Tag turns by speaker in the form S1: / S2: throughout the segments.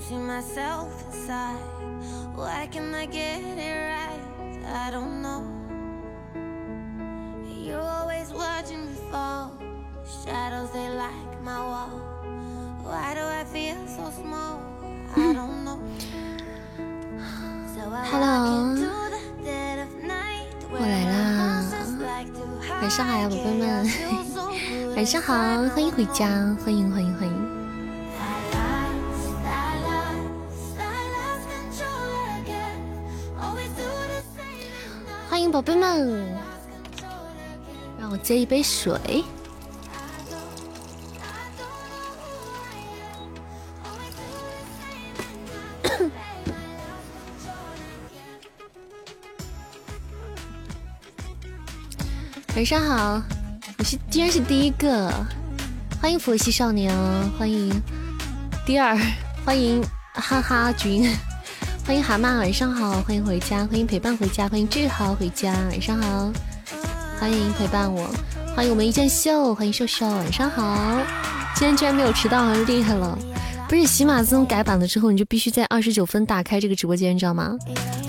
S1: don't see myself inside. Why can I get it right? I don't know. You're always watching me fall. Shadows, they like my wall. Why do I feel so small? I don't know. So I walk
S2: Hello
S1: into the dead of night
S2: 我
S1: where
S2: 来啦
S1: monsters like to
S2: 晚上好呀，宝贝们
S1: hide. Feel so good
S2: 晚上好，欢迎回家，欢迎欢迎欢迎。 宝贝们，让我接一杯水。晚上好，我是竟然是第一个，欢迎佛系少年哦，欢迎第二，欢迎哈哈君，欢迎蛤蟆，晚上好，欢迎回家，欢迎陪伴回家，欢迎志豪回家，晚上好，欢迎陪伴我，欢迎我们一剑秀，欢迎秀秀，晚上好，今天居然没有迟到，厉害了！不是喜马自从改版了之后，你就必须在二十九分打开这个直播间，你知道吗？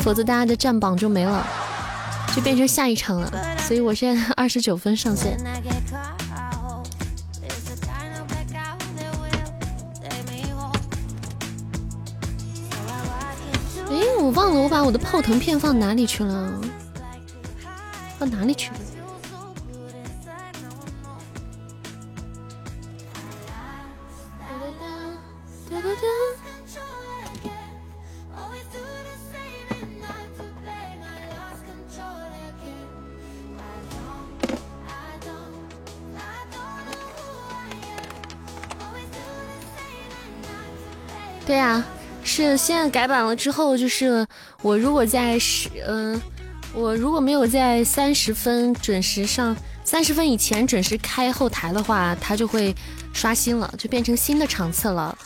S2: 否则大家的占榜就没了，就变成下一场了。所以我现在二十九分上线。我忘了我把我的泡腾片放哪里去了？放哪里去了？是现在改版了之后，就是我如果在十，嗯、我如果没有在三十分准时上，三十分以前准时开后台的话，它就会刷新了，就变成新的场次了。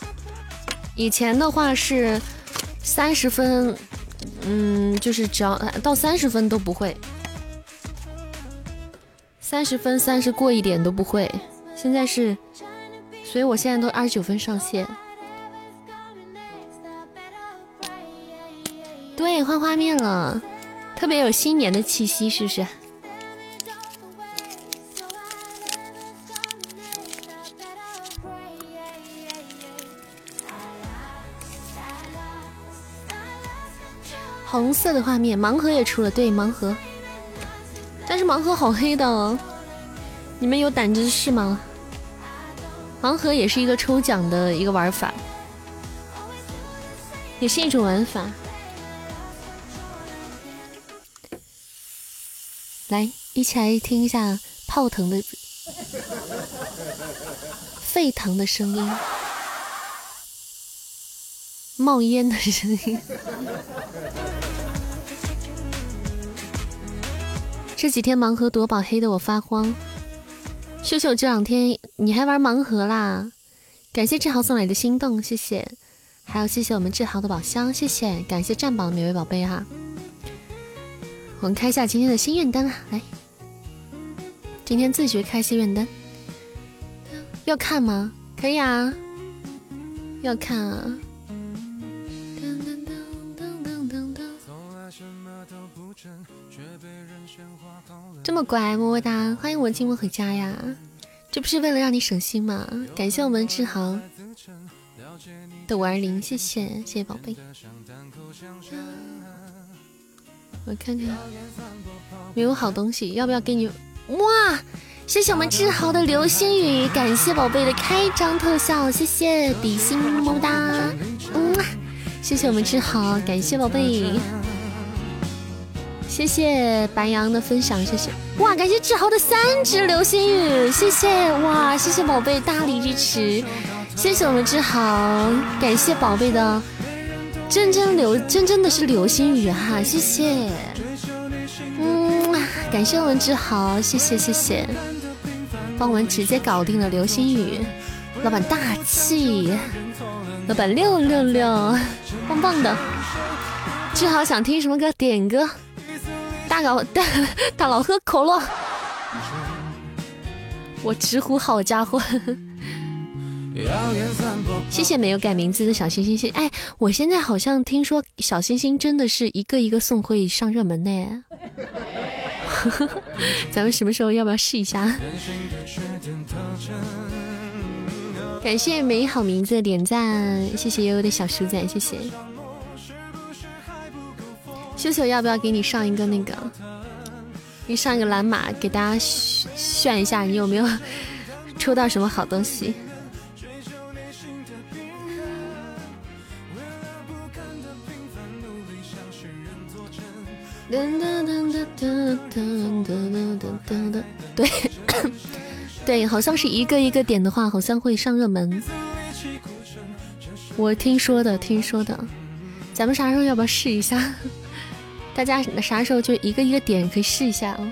S2: 以前的话是三十分，嗯，就是只要到三十分都不会，三十分三十过一点都不会。现在是，所以我现在都二十九分上线。对，换画面了，特别有新年的气息，是不是？红色的画面，盲盒也出了，对，盲盒，但是盲盒好黑的哦，你们有胆子试吗？盲盒也是一个抽奖的一个玩法，也是一种玩法。来，一起来听一下泡腾的、沸腾的声音，冒烟的声音。这几天盲盒夺宝黑的我发慌。秀秀这两天你还玩盲盒啦？感谢志豪送来的心动，谢谢。还有谢谢我们志豪的宝箱，谢谢。感谢占榜的每位宝贝哈。我们开一下今天的心愿单啊，来，今天自学开心愿单，要看吗？可以啊，要看啊。这么乖，么么哒！欢迎我寂寞回家呀，这不是为了让你省心吗？感谢我们志豪的五二零，谢谢谢谢宝贝。我看看，没有好东西，要不要给你？哇！谢谢我们志豪的流星雨，感谢宝贝的开张特效，谢谢比心么么哒，嗯，谢谢我们志豪，感谢宝贝，谢谢白羊的分享，谢谢哇！感谢志豪的三只流星雨，谢谢哇！谢谢宝贝大力支持，谢谢我们志豪，感谢宝贝的。真真流真真的是流星雨哈，谢谢，嗯，感谢我们志豪，谢谢谢谢，帮我们直接搞定了流星雨，老板大气，老板六六六，棒棒的，志豪想听什么歌？点歌，大佬大大佬喝可乐，我直呼好家伙，呵呵谢谢没有改名字的小星星，谢哎，我现在好像听说小星星真的是一个一个送会上热门呢。咱们什么时候要不要试一下？感谢美好名字的点赞，谢谢悠悠的小鼠仔，谢谢。秀秀要不要给你上一个那个？给你上一个蓝马，给大家炫一下，你有没有抽到什么好东西？噔噔噔噔噔噔噔噔噔噔对，对，好像是一个一个点的话，好像会上热门。我听说的，听说的。咱们啥时候要不要试一下？大家啥时候就一个一个点，可以试一下啊。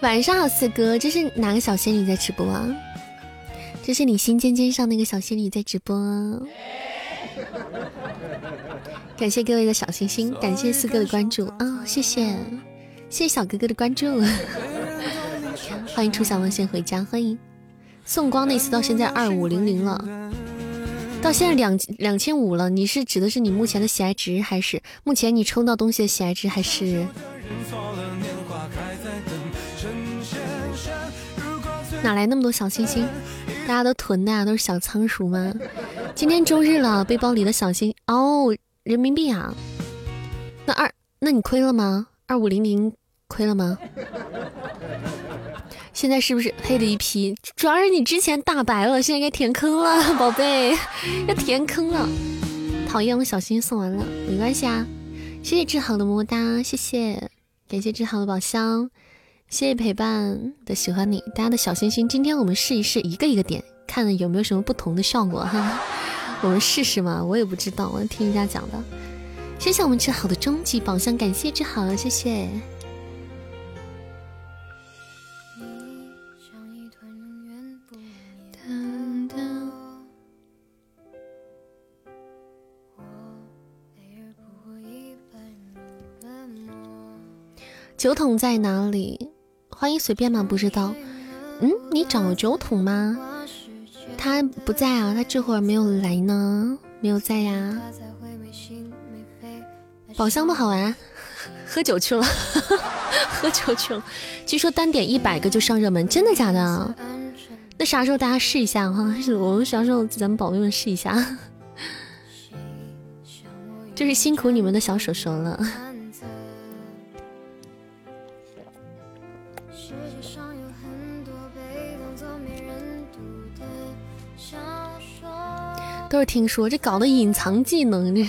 S2: 晚上好，四哥，这是哪个小仙女在直播啊？这是你心尖尖上那个小仙女在直播，感谢各位的小心心，感谢四哥的关注啊，谢谢，谢谢小哥哥的关注，欢迎初小王先回家，欢迎。送光那次到现在二五零零了，到现在两两千五了，你是指的是你目前的喜爱值，还是目前你抽到东西的喜爱值，还是？哪来那么多小星星？大家都囤的啊，都是小仓鼠吗？今天周日了，背包里的小心哦，人民币啊。那二，那你亏了吗？二五零零亏了吗？现在是不是黑的一批？主要是你之前大白了，现在该填坑了，宝贝，要填坑了。讨厌，我小心送完了，没关系啊。谢谢志豪的么么哒，谢谢，感谢志豪的宝箱。谢谢陪伴的喜欢你，大家的小心心。今天我们试一试一个一个点，看有没有什么不同的效果哈。我们试试嘛，我也不知道，我听人家讲的。谢谢我们志豪的终极宝箱，感谢志豪，谢谢。酒桶在哪里？欢迎随便吗？不知道。嗯，你找酒桶吗？他不在啊，他这会儿没有来呢，没有在呀。宝箱不好玩，喝酒去了，喝酒去了。据说单点一百个就上热门，真的假的？那啥时候大家试一下哈？我们啥时候咱们宝贝们试一下？就是辛苦你们的小手手了。都是听说，这搞的隐藏技能这。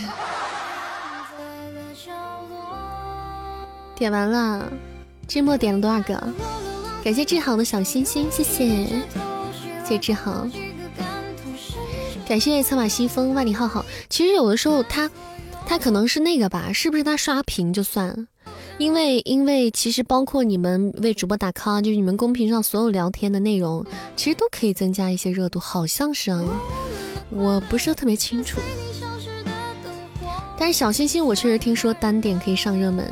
S2: 点完了，志墨点了多少个？感谢志豪的小心心，谢谢，谢谢志豪。感谢策马西风万里浩浩。其实有的时候他，他可能是那个吧，是不是他刷屏就算？因为因为其实包括你们为主播打 call，就是你们公屏上所有聊天的内容，其实都可以增加一些热度，好像是啊。我不是特别清楚，但是小星星我确实听说单点可以上热门，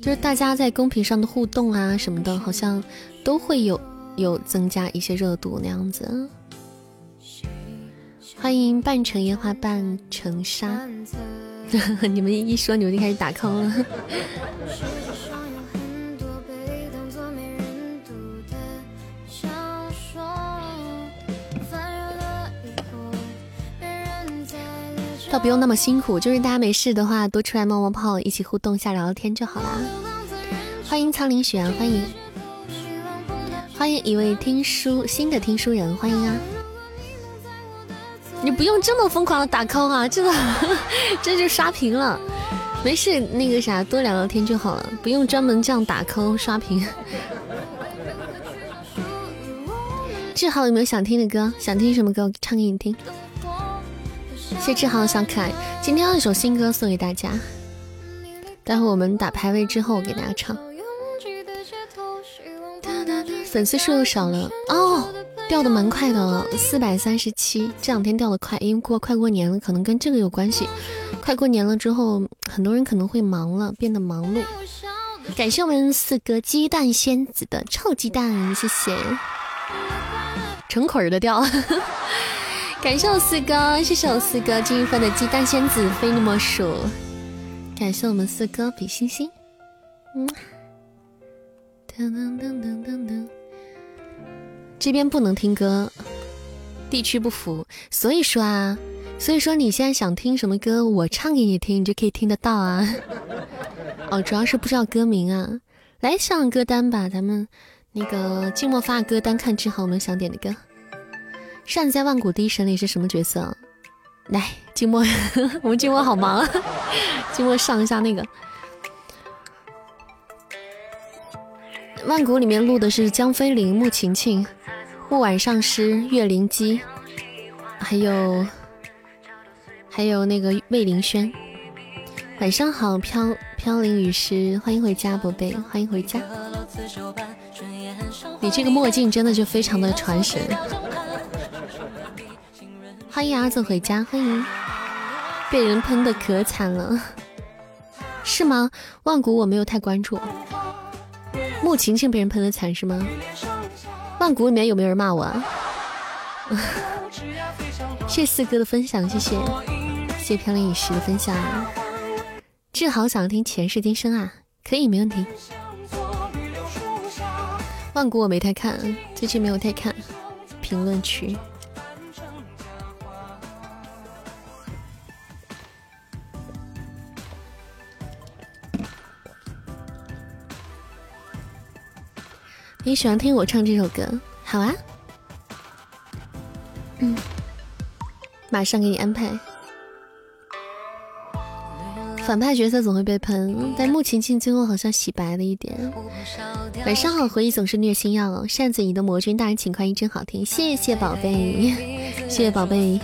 S2: 就是大家在公屏上的互动啊什么的，好像都会有有增加一些热度那样子。欢迎半城烟花半城沙，你们一说你们就开始打 call 了。不用那么辛苦，就是大家没事的话，多出来冒冒泡，一起互动一下聊聊天就好啦。欢迎苍林雪，欢迎，欢迎一位听书新的听书人，欢迎啊！你不用这么疯狂的打 call 啊，这个这就刷屏了。没事，那个啥，多聊聊天就好了，不用专门这样打 call 刷屏。志豪有没有想听的歌？想听什么歌？我唱给你听。谢志豪小可爱，今天有一首新歌送给大家，待会我们打排位之后给大家唱。粉丝数又少了哦，掉的蛮快的，四百三十七，这两天掉的快，因为过快过年了，可能跟这个有关系。快过年了之后，很多人可能会忙了，变得忙碌。感谢我们四哥鸡蛋仙子的臭鸡蛋，谢谢。成捆儿的掉。感谢我四哥，谢谢我四哥金一分的鸡蛋仙子非你莫属。感谢我们四哥比心心。嗯。噔噔噔噔噔噔。这边不能听歌，地区不符，所以说啊，所以说你现在想听什么歌，我唱给你听，你就可以听得到啊。哦，主要是不知道歌名啊。来上歌单吧，咱们那个静默发歌单，看志豪们想点的歌。扇子在万古第一神里是什么角色？来，静默，我们静默好忙啊，静默上一下那个。万古里面录的是江飞林、穆晴晴、木婉上师、岳灵姬，还有还有那个魏凌轩。晚上好，飘飘零雨师，欢迎回家，宝贝，欢迎回家。你这个墨镜真的就非常的传神。欢迎阿子回家，欢迎。被人喷的可惨了，是吗？万古我没有太关注。穆晴晴被人喷的惨是吗？万古里面有没有人骂我？啊？谢四哥的分享，谢谢，谢飘零雨石的分享。志豪想听前世今生啊，可以没问题。万古我没太看，最近没有太看评论区。你喜欢听我唱这首歌？好啊，嗯，马上给你安排。反派角色总会被喷，但穆晴晴最后好像洗白了一点。晚上好，回忆总是虐心药。扇子你的魔君大人，请快音真好听，谢谢宝贝，谢谢宝贝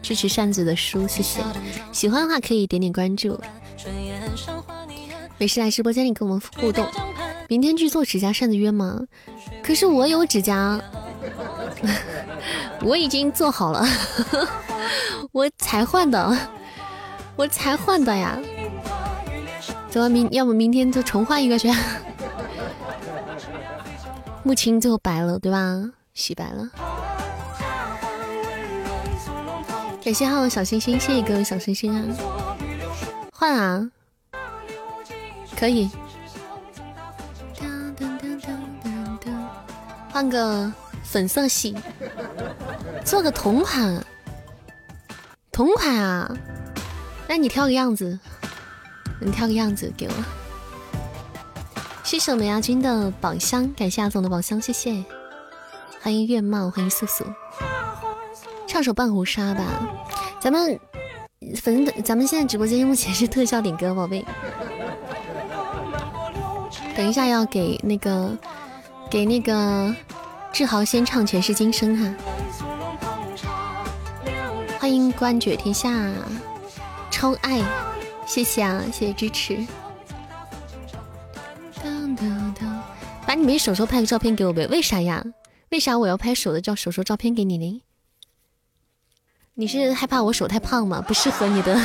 S2: 支持扇子的书，谢谢。喜欢的话可以点点关注。没事来直播间里跟我们互动。明天去做指甲扇子约吗？可是我有指甲，我已经做好了，我才换的，我才换的呀。走，明要么明天就重换一个去。木青最后白了，对吧？洗白了。感谢号小星星，谢谢各位小星星啊！换啊，可以。换个粉色系，做个同款，同款啊！那你挑个样子，你挑个样子给我。谢谢我们亚军的宝箱，感谢阿总的宝箱，谢谢。欢迎月貌，欢迎素素。唱首半壶纱吧，咱们反正咱们现在直播间目前是特效点歌，宝贝。等一下要给那个。给那个志豪先唱《前世今生》哈，欢迎冠绝天下，超爱，谢谢啊，谢谢支持。把你们手手拍个照片给我呗？为啥呀？为啥我要拍手的照手手照片给你呢？你是害怕我手太胖吗？不适合你的。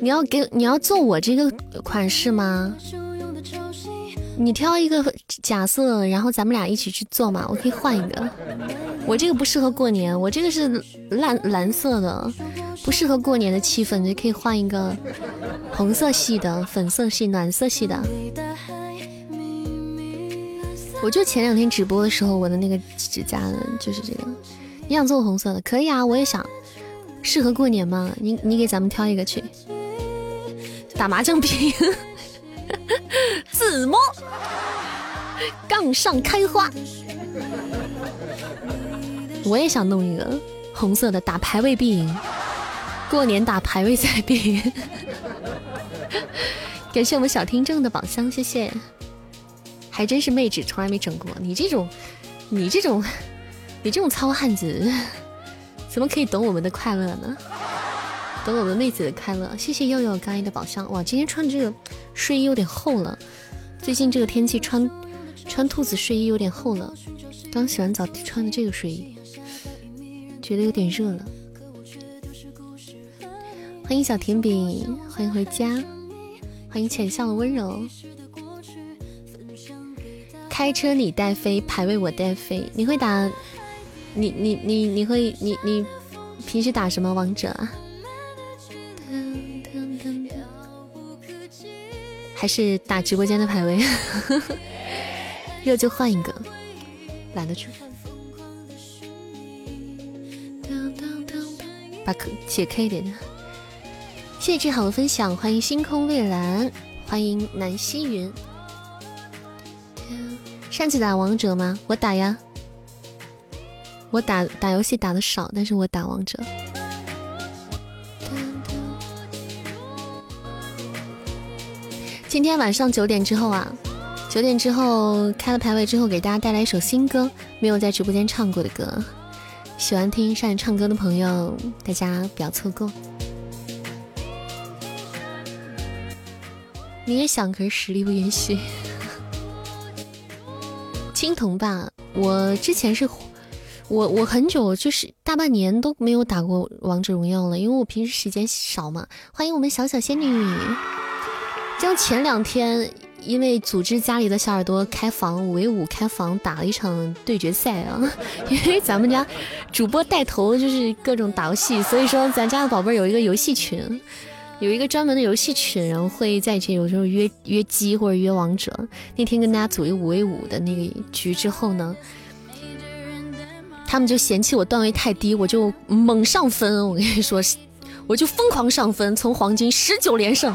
S2: 你要给你要做我这个款式吗？你挑一个假色，然后咱们俩一起去做嘛。我可以换一个，我这个不适合过年，我这个是蓝蓝色的，不适合过年的气氛，你可以换一个红色系的、粉色系、暖色系的。我就前两天直播的时候，我的那个指甲就是这个。你想做红色的，可以啊，我也想。适合过年吗？你你给咱们挑一个去。打麻将拼，自摸，杠上开花。我也想弄一个红色的，打排位必赢。过年打排位赛必赢。感谢我们小听众的宝箱，谢谢。还真是妹纸，从来没整过。你这种，你这种，你这种糙汉子，怎么可以懂我们的快乐呢？等我们妹子的快乐。谢谢悠悠刚一的宝箱。哇，今天穿这个睡衣有点厚了。最近这个天气穿穿兔子睡衣有点厚了。刚洗完澡穿的这个睡衣，觉得有点热了。欢迎小甜饼，欢迎回家，欢迎浅笑的温柔。开车你带飞，排位我带飞。你会打？你你你你会你你平时打什么王者啊？还是打直播间的排位？热就换一个，懒得去。把可解开一点的。谢谢志豪的分享，欢迎星空蔚蓝，欢迎南溪云。上次打王者吗？我打呀，我打打游戏打的少，但是我打王者。今天晚上九点之后啊，九点之后开了排位之后，给大家带来一首新歌，没有在直播间唱过的歌。喜欢听善唱歌的朋友，大家不要错过。你也想，可是实力不允许。青铜吧，我之前是，我我很久就是大半年都没有打过王者荣耀了，因为我平时时间少嘛。欢迎我们小小仙女，就前两天因为组织家里的小耳朵开房五 v 五开房打了一场对决赛啊，因为咱们家主播带头就是各种打游戏，所以说咱家的宝贝有一个游戏群。有一个专门的游戏群，然后会在一起，有时候约约鸡或者约王者。那天跟大家组一五 v 五的那个局之后呢，他们就嫌弃我段位太低，我就猛上分。我跟你说，我就疯狂上分，从黄金十九连胜，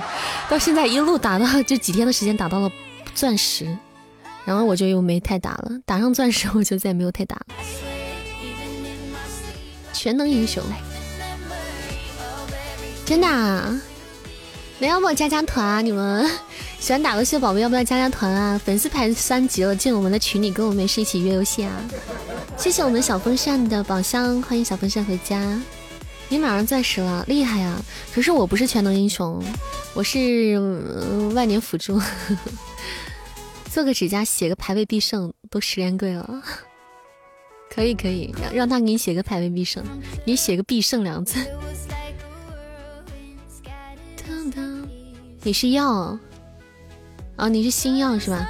S2: 到现在一路打到就几天的时间打到了钻石，然后我就又没太打了。打上钻石我就再也没有太打了。全能英雄，真的。啊。来，要不加加团啊？你们喜欢打游戏的宝贝，要不要加加团啊？粉丝排三级了，进我们的群里，跟我们是一起约游戏啊！谢谢我们小风扇的宝箱，欢迎小风扇回家。你马上钻石了，厉害呀！可是我不是全能英雄，我是万年辅助。做个指甲，写个排位必胜，都十连跪了。可以可以，让让他给你写个排位必胜，你写个必胜两字。你是药哦，你是星耀是吧？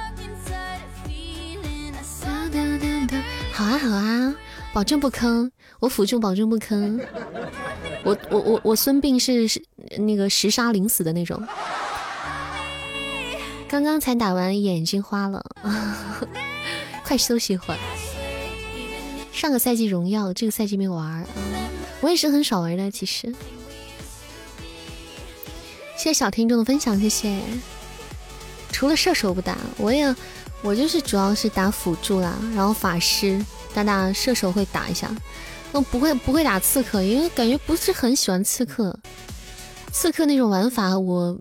S2: 好啊好啊，保证不坑，我辅助保证不坑。我我我我孙膑是是那个十杀零死的那种。刚刚才打完，眼睛花了，快休息会儿。上个赛季荣耀，这个赛季没玩，我也是很少玩的，其实。谢谢小听众的分享，谢谢。除了射手不打，我也我就是主要是打辅助啦，然后法师打打射手会打一下，不会不会打刺客，因为感觉不是很喜欢刺客。刺客那种玩法我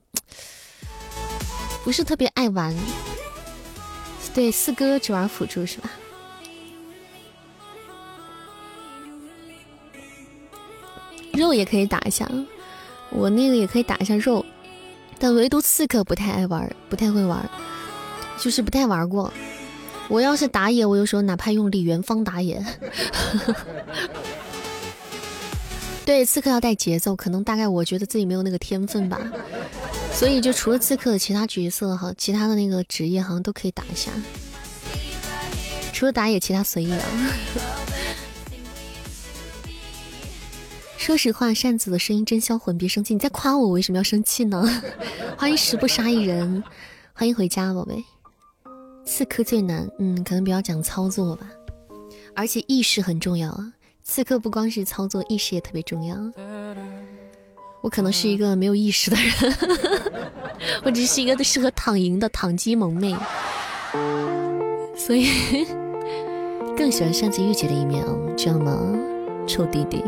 S2: 不是特别爱玩。对，四哥只玩辅助是吧？肉也可以打一下。我那个也可以打一下肉，但唯独刺客不太爱玩，不太会玩，就是不太玩过。我要是打野，我有时候哪怕用李元芳打野。对，刺客要带节奏，可能大概我觉得自己没有那个天分吧，所以就除了刺客其他角色哈，其他的那个职业好像都可以打一下，除了打野，其他随意啊。说实话，扇子的声音真销魂，别生气。你在夸我，我为什么要生气呢？欢迎十不杀一人，欢迎回家，宝贝。刺客最难，嗯，可能比较讲操作吧，而且意识很重要啊。刺客不光是操作，意识也特别重要。我可能是一个没有意识的人，我只是一个适合躺赢的躺机萌妹，所以 更喜欢扇子御姐的一面哦，知道吗，臭弟弟？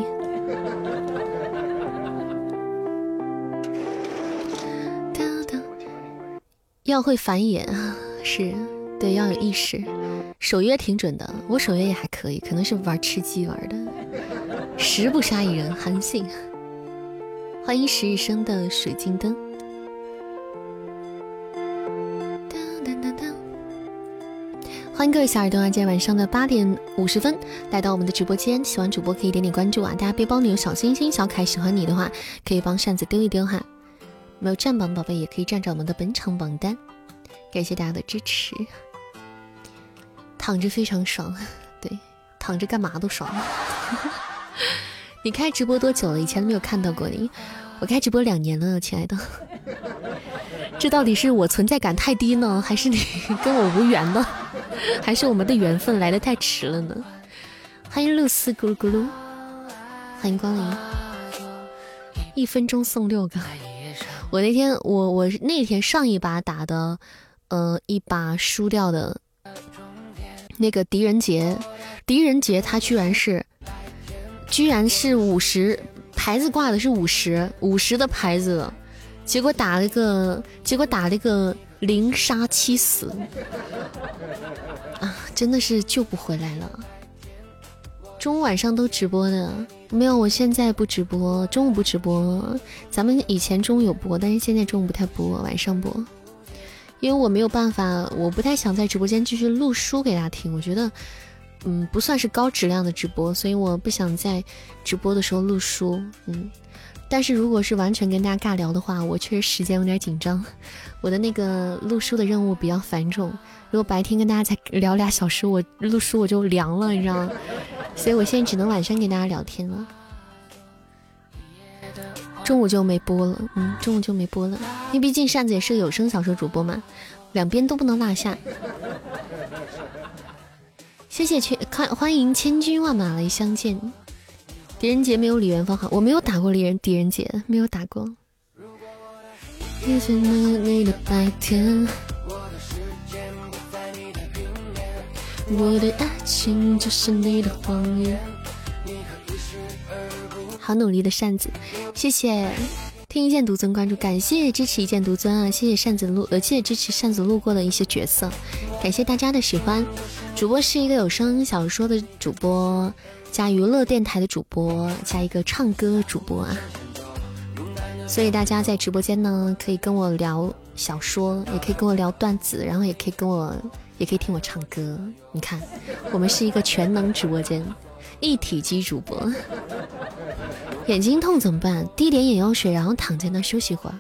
S2: 要会繁衍，是对，要有意识，守约挺准的。我守约也还可以，可能是玩吃鸡玩的。十不杀一人，韩信。欢迎十日生的水晶灯。欢迎各位小耳朵啊！今天晚上的八点五十分来到我们的直播间，喜欢主播可以点点关注啊！大家背包里有小星星、小可爱，喜欢你的话可以帮扇子丢一丢哈。没有占榜宝贝也可以占着我们的本场榜单，感谢大家的支持。躺着非常爽，对，躺着干嘛都爽。你开直播多久了？以前都没有看到过你。我开直播两年了，亲爱的。这到底是我存在感太低呢，还是你跟我无缘呢？还是我们的缘分来的太迟了呢？欢迎露丝咕噜咕噜，欢迎光临，一分钟送六个。我那天我我那天上一把打的，呃，一把输掉的，那个狄仁杰，狄仁杰他居然是，居然是五十牌子挂的是五十五十的牌子，结果打了个结果打了个零杀七死。啊，真的是救不回来了。中午晚上都直播的，没有，我现在不直播，中午不直播。咱们以前中午有播，但是现在中午不太播，晚上播。因为我没有办法，我不太想在直播间继续录书给大家听，我觉得，嗯，不算是高质量的直播，所以我不想在直播的时候录书。嗯，但是如果是完全跟大家尬聊的话，我确实时间有点紧张，我的那个录书的任务比较繁重。如果白天跟大家才聊俩小时，我录书我就凉了，你知道吗？所以我现在只能晚上跟大家聊天了。中午就没播了，嗯，中午就没播了，因为毕竟扇子也是个有声小说主播嘛，两边都不能落下。谢谢千看欢迎千军万马来相见。狄仁杰没有李元芳好，我没有打过李仁狄仁杰，没有打过。我的爱情就是你的谎言。好努力的扇子，谢谢听一剑独尊关注，感谢支持一剑独尊啊！谢谢扇子路呃，谢谢支持扇子路过的一些角色，感谢大家的喜欢。主播是一个有声小说的主播，加娱乐电台的主播，加一个唱歌主播啊。所以大家在直播间呢，可以跟我聊小说，也可以跟我聊段子，然后也可以跟我。也可以听我唱歌，你看，我们是一个全能直播间，一体机主播。眼睛痛怎么办？滴点眼药水，然后躺在那休息会儿，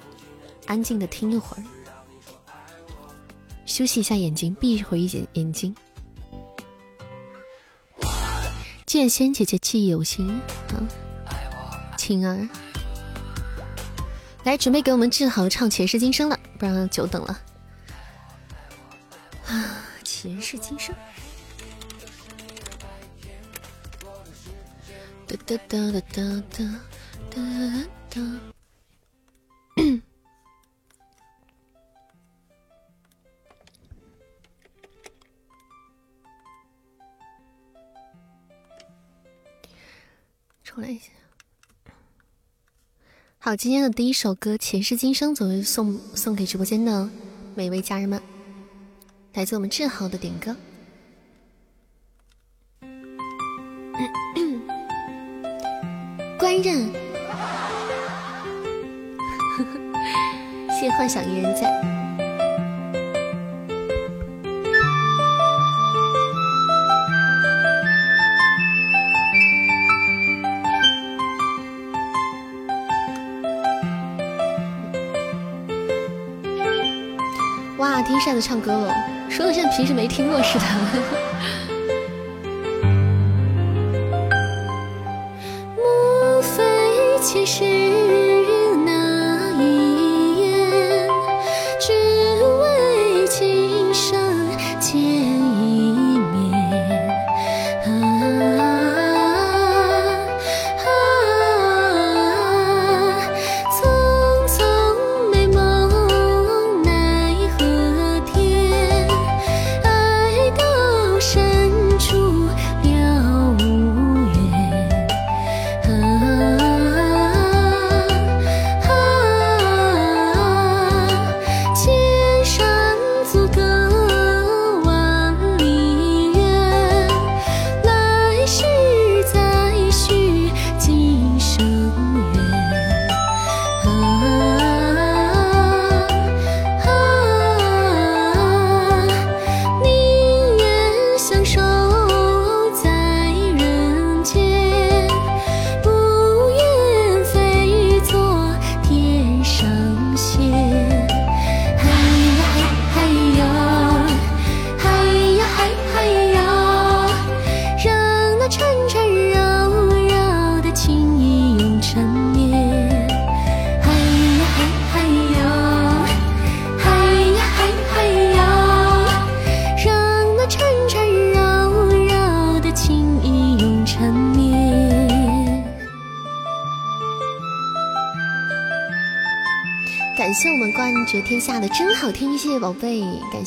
S2: 安静的听一会儿，休息一下眼睛，闭一会眼眼睛。剑仙姐姐记忆犹新啊，青儿，来准备给我们志豪唱前世今生了，不然久等了啊。前世今生。哒哒哒哒哒哒哒哒。出来一下。好，今天的第一首歌《前世今生》作为送送给直播间的每位家人们。来自我们志豪的点歌，官人，谢谢幻想一人在。哇，听扇子唱歌了。说的像平时没听过似的。前世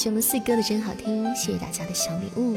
S2: 谢我们四哥的真好听，谢谢大家的小礼物。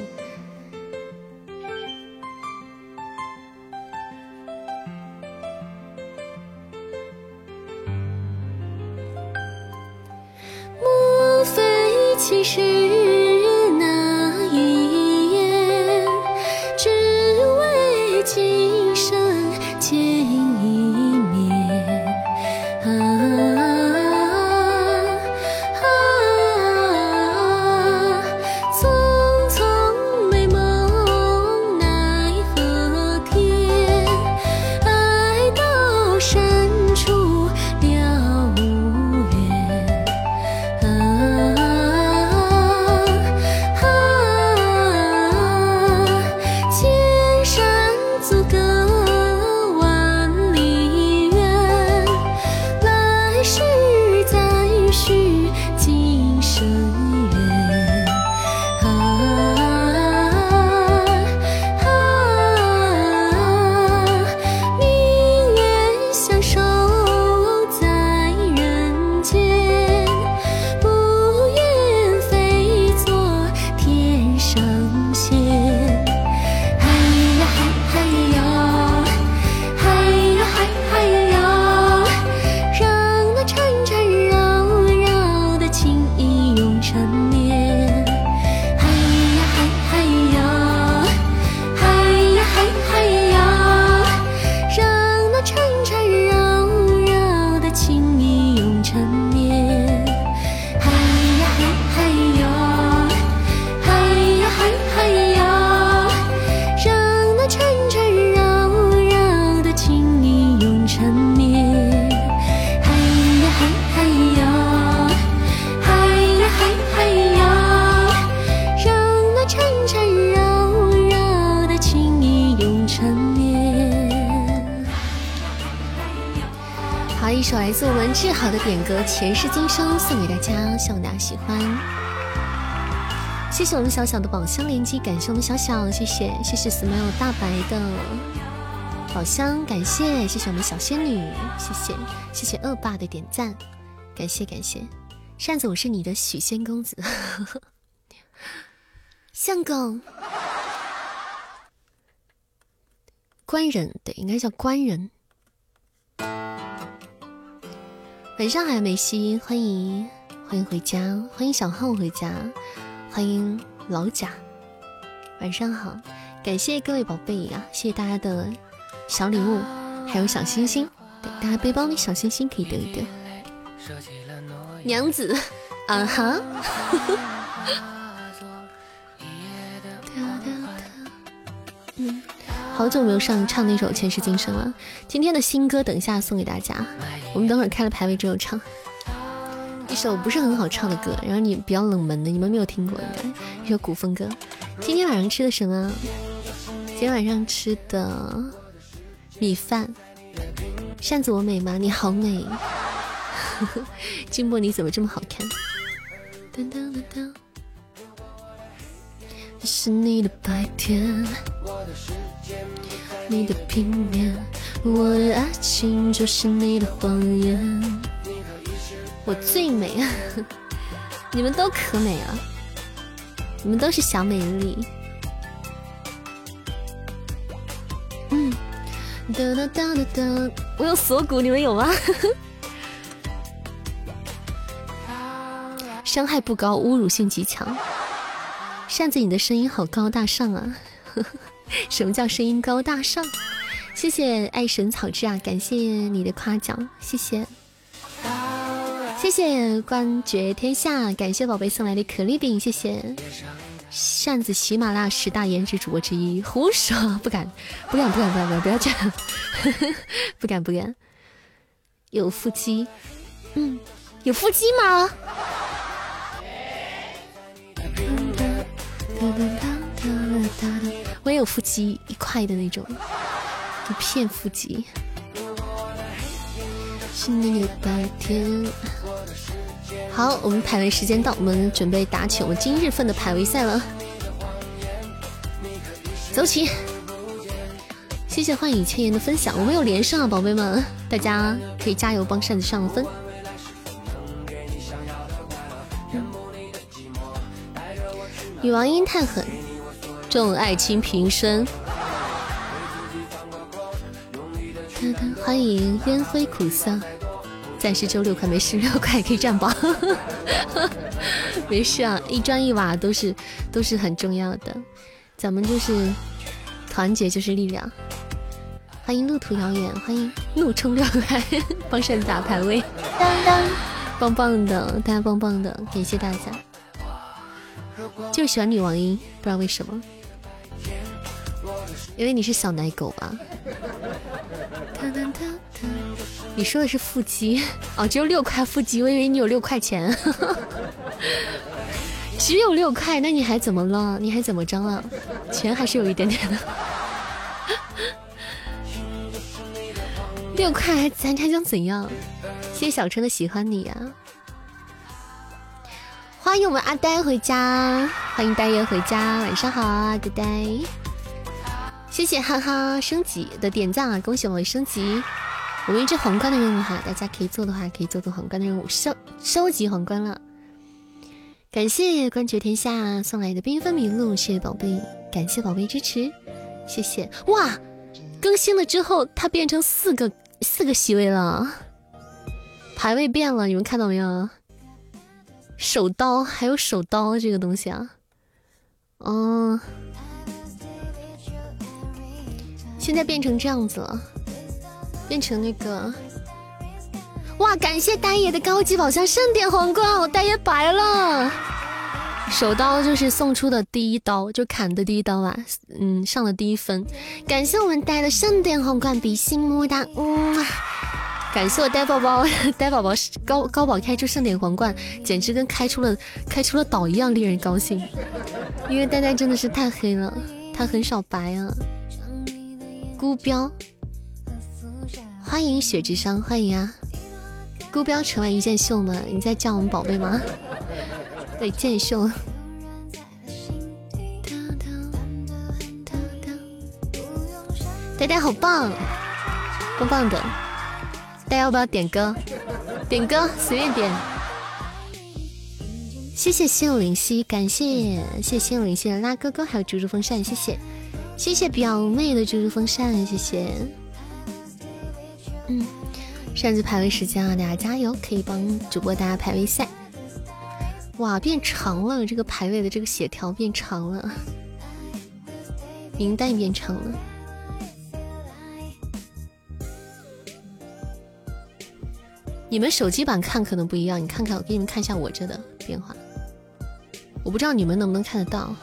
S2: 谢谢我们小小的宝箱连击，感谢我们小小，谢谢谢谢 smile 大白的宝箱，感谢谢谢我们小仙女，谢谢谢谢恶霸的点赞，感谢感谢。扇子，我是你的许仙公子，相公，官人对，应该叫官人。晚上好，梅西，欢迎欢迎回家，欢迎小浩回家，欢迎老贾，晚上好，感谢各位宝贝啊，谢谢大家的小礼物，还有小心心，对，大家背包里小心心可以得一得。娘子，啊哈。好久没有上唱那首《前世今生》了，今天的新歌等一下送给大家。我们等会儿开了排位之后唱一首不是很好唱的歌，然后你比较冷门的，你们没有听过应该一首古风歌。今天晚上吃的什么？今天晚上吃的米饭。扇子我美吗？你好美。静波你怎么这么好看？噔噔噔噔。这是你的白天。你的平面，我的爱情就是你的谎言。我最美啊，你们都可美了，你们都是小美丽。嗯，哒哒哒哒哒，我有锁骨，你们有吗？伤害不高，侮辱性极强。扇子，你的声音好高大上啊！什么叫声音高大上？谢谢爱神草之啊，感谢你的夸奖，谢谢，谢谢冠绝天下，感谢宝贝送来的可丽饼，谢谢扇子喜马拉雅十大颜值主播之一，胡说，不敢，不敢，不敢，不敢，不敢，不要这样，不敢，不敢，有腹肌，嗯，有腹肌吗？我也有腹肌一块的那种，一片腹肌。是那个白天。好，我们排位时间到，我们准备打起我们今日份的排位赛了。走起，谢谢幻影千言的分享，我们有连胜啊，宝贝们，大家可以加油帮扇子上分。女王音太狠，众爱卿平身。欢迎烟灰苦涩。暂时就六块，没事，六块可以占榜。没事啊，一砖一瓦都是都是很重要的，咱们就是团结就是力量。欢迎路途遥远，欢迎怒冲六块，帮扇子打排位，当当，棒棒的，大家棒棒的，感谢大家。就喜欢女王音，不知道为什么，因为你是小奶狗吧？你说的是腹肌哦，只有六块腹肌，我以为你有六块钱，只有六块，那你还怎么了？你还怎么着了？钱还是有一点点的，六块咱还想怎样？谢谢小陈的喜欢你呀，欢迎我们阿呆回家，欢迎呆爷回家，晚上好啊，呆呆，谢谢哈哈升级的点赞啊，恭喜我们升级。我们一只皇冠的任务哈，大家可以做的话，可以做做皇冠的任务，收收集皇冠了。感谢冠绝天下送来的缤纷麋鹿，谢谢宝贝，感谢宝贝支持，谢谢哇！更新了之后，它变成四个四个席位了，排位变了，你们看到没有？手刀还有手刀这个东西啊，嗯，现在变成这样子了。变成那个，哇！感谢呆爷的高级宝箱盛典皇冠，我呆爷白了。手刀就是送出的第一刀，就砍的第一刀吧，嗯，上了第一分。感谢我们呆的盛典皇冠，比心么么哒，嗯。感谢我呆宝宝，呆宝宝高高宝开出盛典皇冠，简直跟开出了开出了岛一样令人高兴。因为呆呆真的是太黑了，他很少白啊。孤标。欢迎雪之殇，欢迎啊！孤标城外一剑秀吗？你在叫我们宝贝吗？对，剑秀。呆呆好棒，棒棒的！大家要不要点歌？点歌随便点。谢谢心有灵犀，感谢谢谢心有灵犀的拉哥哥，还有猪猪风扇，谢谢谢谢表妹的猪猪风扇，谢谢。嗯，扇子排位时间啊，大家加油，可以帮主播大家排位赛。哇，变长了，这个排位的这个血条变长了，名单也变长了。你们手机版看可能不一样，你看看，我给你们看一下我这的变化。我不知道你们能不能看得到，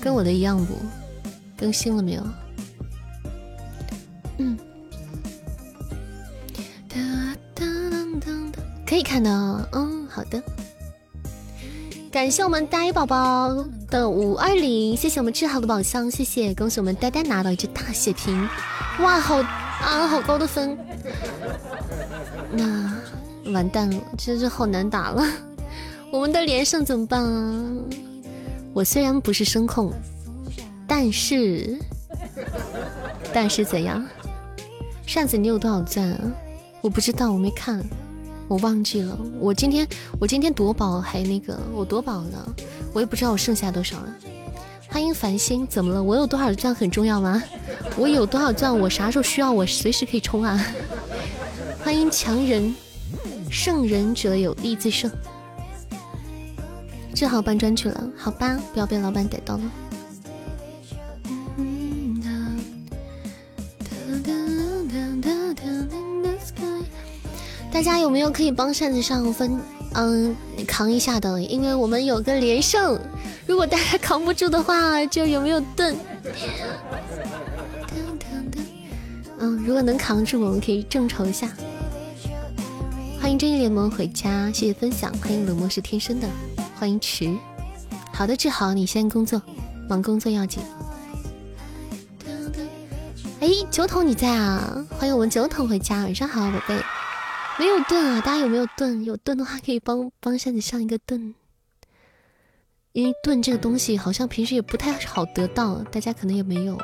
S2: 跟我的一样不？更新了没有？嗯。可以看到，嗯，好的。感谢我们呆宝宝的五二零，谢谢我们志豪的宝箱，谢谢，恭喜我们呆呆拿到一只大血瓶，哇，好啊，好高的分。那完蛋了，真是好难打了。我们的连胜怎么办啊？我虽然不是声控，但是，但是怎样？扇子，你有多少钻啊？我不知道，我没看。我忘记了，我今天我今天夺宝还那个，我夺宝了，我也不知道我剩下多少了。欢迎繁星，怎么了？我有多少钻很重要吗？我有多少钻，我啥时候需要我随时可以充啊。欢迎强人，胜人者有力自胜。正好搬砖去了，好吧，不要被老板逮到了。大家有没有可以帮扇子上分嗯扛一下的？因为我们有个连胜，如果大家扛不住的话，就有没有盾？嗯，如果能扛住，我们可以众筹一下。欢迎正义联盟回家，谢谢分享。欢迎冷漠是天生的，欢迎迟。好的，志豪，你先工作，忙工作要紧。哎，酒桶你在啊？欢迎我们酒桶回家，晚上好，宝贝。没有盾啊！大家有没有盾？有盾的话可以帮帮扇子上一个盾，因为盾这个东西好像平时也不太好得到，大家可能也没有，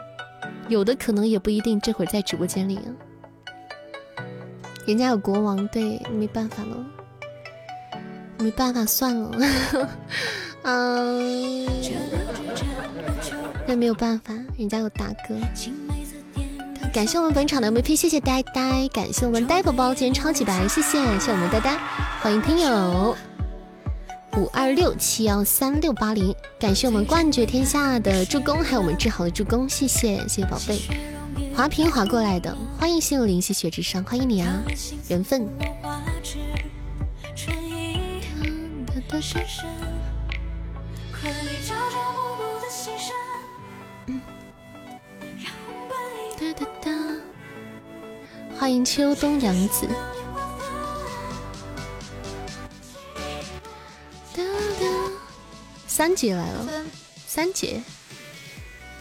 S2: 有的可能也不一定。这会儿在直播间里啊，人家有国王，对，没办法了，没办法，算了。
S1: 嗯，那没有办法，人家有大哥。感谢我们本场的 MVP，谢谢呆呆，感谢我们呆宝宝今天超级白，谢谢，谢我们呆呆，欢迎听友。五二六七幺三六八零，感谢我们冠绝天下的助攻，还有我们志豪的助攻，谢谢谢谢宝贝，滑屏滑过来的，欢迎心有灵犀雪之上，欢迎你啊，缘分。哒哒哒。欢迎秋冬杨子，三姐来了，三姐，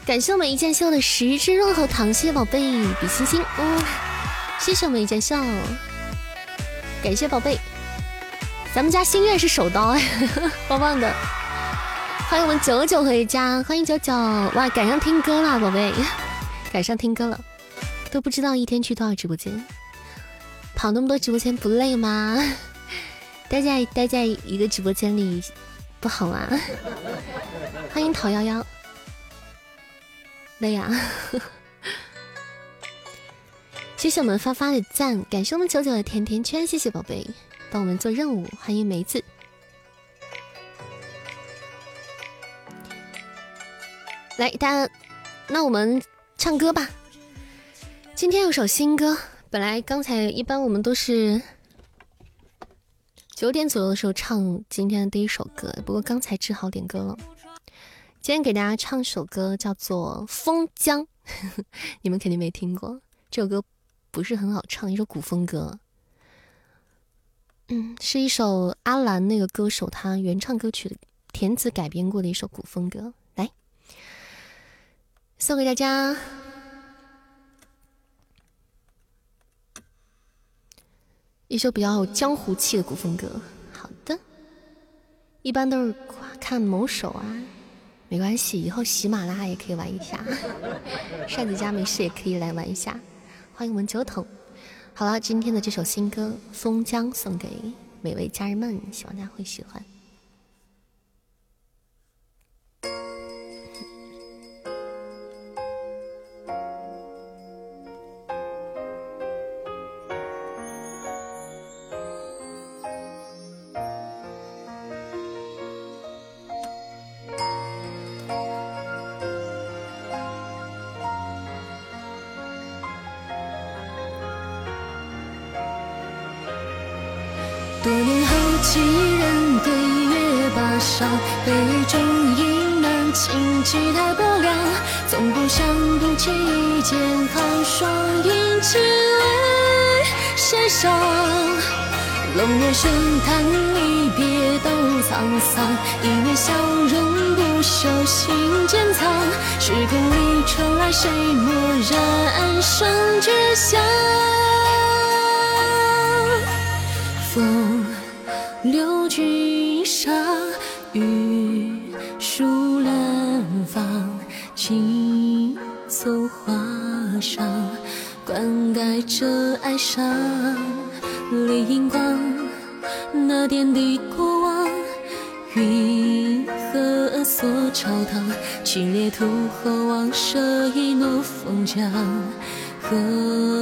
S1: 感谢我们一件秀的十只润喉糖，谢谢宝贝比心心，哦，谢谢我们一件秀，感谢宝贝，咱们家心愿是手刀，棒棒的，欢迎我们九九回家，欢迎九九，哇，赶上听歌了，宝贝，赶上听歌了。都不知道一天去多少直播间，跑那么多直播间不累吗？待在待在一个直播间里不好吗？欢迎桃夭夭，累呀！谢谢我们发发的赞，感谢我们九九的甜甜圈，谢谢宝贝帮我们做任务，欢迎梅子。来，大家，那我们唱歌吧。今天有首新歌，本来刚才一般我们都是九点左右的时候唱今天的第一首歌，不过刚才志豪点歌了。今天给大家唱首歌，叫做《封疆》，你们肯定没听过。这首歌不是很好唱，一首古风歌。嗯，是一首阿兰那个歌手他原唱歌曲的填词改编过的一首古风歌，送给大家。一首比较有江湖气的古风歌，好的，一般都是看某手啊，没关系，以后喜马拉雅也可以玩一下，扇子家没事也可以来玩一下，欢迎我们九筒。好了，今天的这首新歌《封疆》送给每位家人们，希望大家会喜欢。
S2: 几人对月把伤，杯中一难倾，几台薄凉。从不想不起剑寒霜，饮尽泪斜上。龙月深叹离别都沧桑，一面笑容不朽心间藏。时空里传来谁蓦然生绝响？江和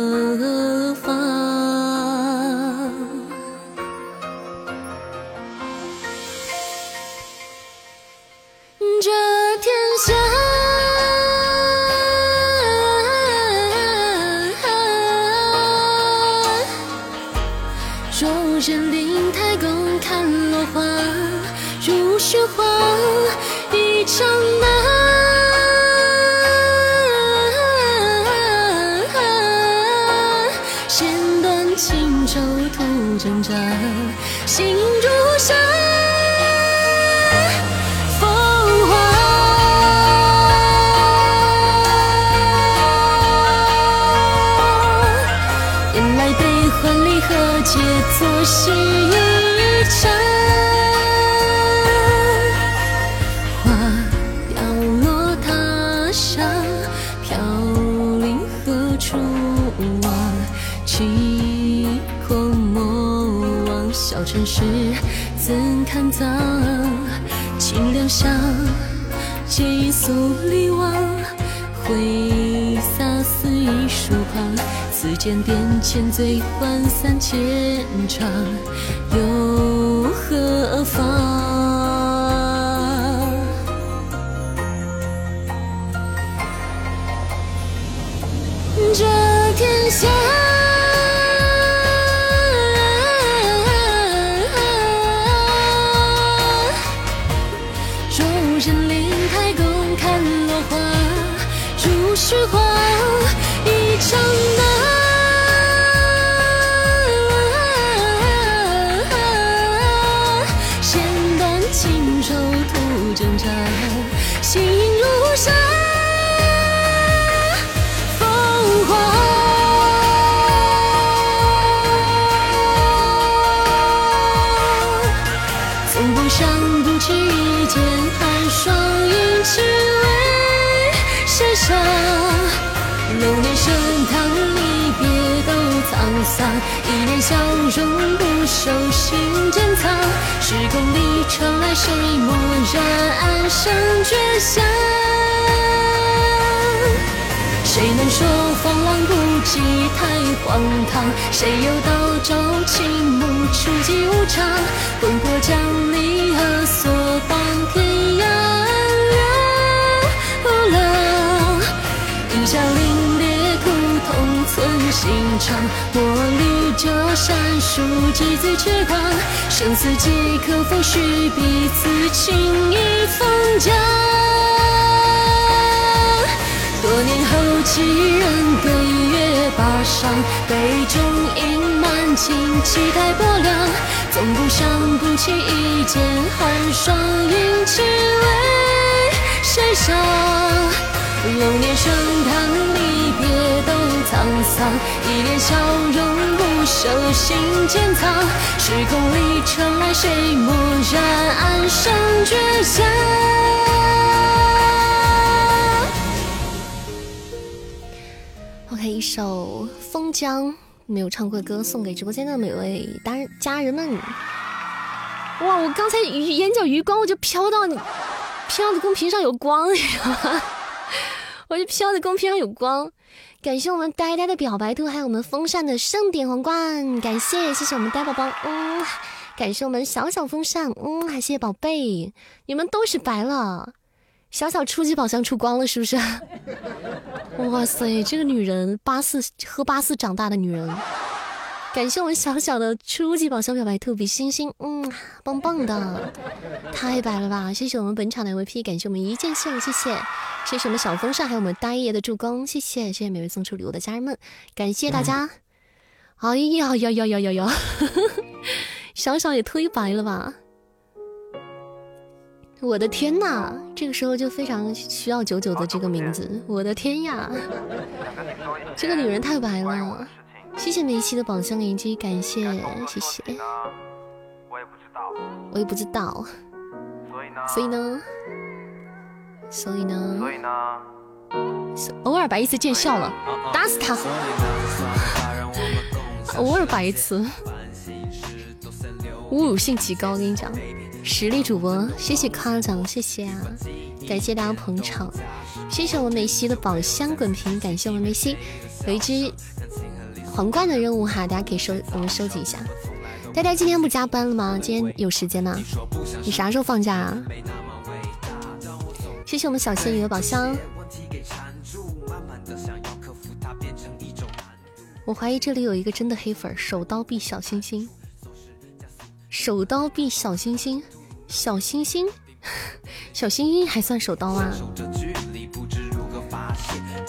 S2: 心
S3: 肠，墨绿旧山书几字痴狂，生死几可否许彼此情意封疆？多年后，几人对月把伤，杯中饮满情，期待薄凉，总不想不起一剑寒霜，映赤为谁伤？流年盛唐，离别都沧桑，一脸笑容不守心间藏。时空里传来谁蓦然安生绝响
S2: ？OK，一首《封疆》没有唱过的歌，送给直播间的每位大家人们。哇，我刚才鱼眼角余光，我就飘到你飘的公屏上有光，你知道吗？我就飘的公屏上有光，感谢我们呆呆的表白兔，还有我们风扇的盛典皇冠，感谢谢谢我们呆宝宝，嗯，感谢我们小小风扇，嗯，还谢谢宝贝，你们都是白了，小小初级宝箱出光了是不是？哇塞，这个女人八四喝八四长大的女人。感谢我们小小的初级宝箱表白兔比星星，嗯，棒棒的，太白了吧！谢谢我们本场的 MVP，感谢我们一键秀，谢谢，谢谢我们小风扇，还有我们呆爷的助攻，谢谢，谢谢每位送出礼物的家人们，感谢大家。哎呀呀呀呀呀呀！小小也忒白了吧！我的天呐，这个时候就非常需要九九的这个名字，我的天呀，这个女人太白了。谢谢梅西的宝箱连击，感谢谢谢。我也不知道，我也不知道。所以呢？所以呢？所以呢？所以呢偶尔白一次见笑了，打死他！偶尔白一次，侮辱性极高，我跟你讲。实力主播，谢谢夸奖，谢谢啊！感谢大家捧场，谢谢我们梅西的宝箱滚屏，感谢我们梅西有一只。皇冠的任务哈，大家可以收，我们收集一下。呆呆今天不加班了吗？今天有时间吗？你啥时候放假啊？谢谢我们小仙女的宝箱。我怀疑这里有一个真的黑粉，手刀毙小星星。手刀毙小星星，小星星，小星星还算手刀啊？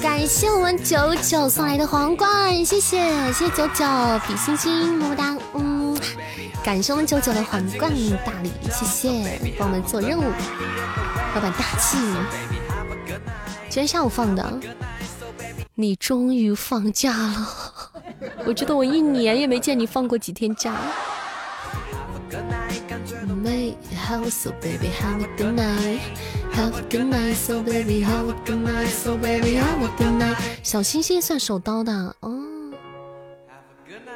S2: 感谢我们九九送来的皇冠，谢谢谢谢九九比心心么么哒，嗯，感谢我们九九的皇冠大礼，谢谢帮我们做任务，老板大气。今天下午放的，你终于放假了，我觉得我一年也没见你放过几天假。没好，so baby have a good night。Have a good night, so baby. Have a good night, so baby. Have a good night. 小星星算手刀的哦，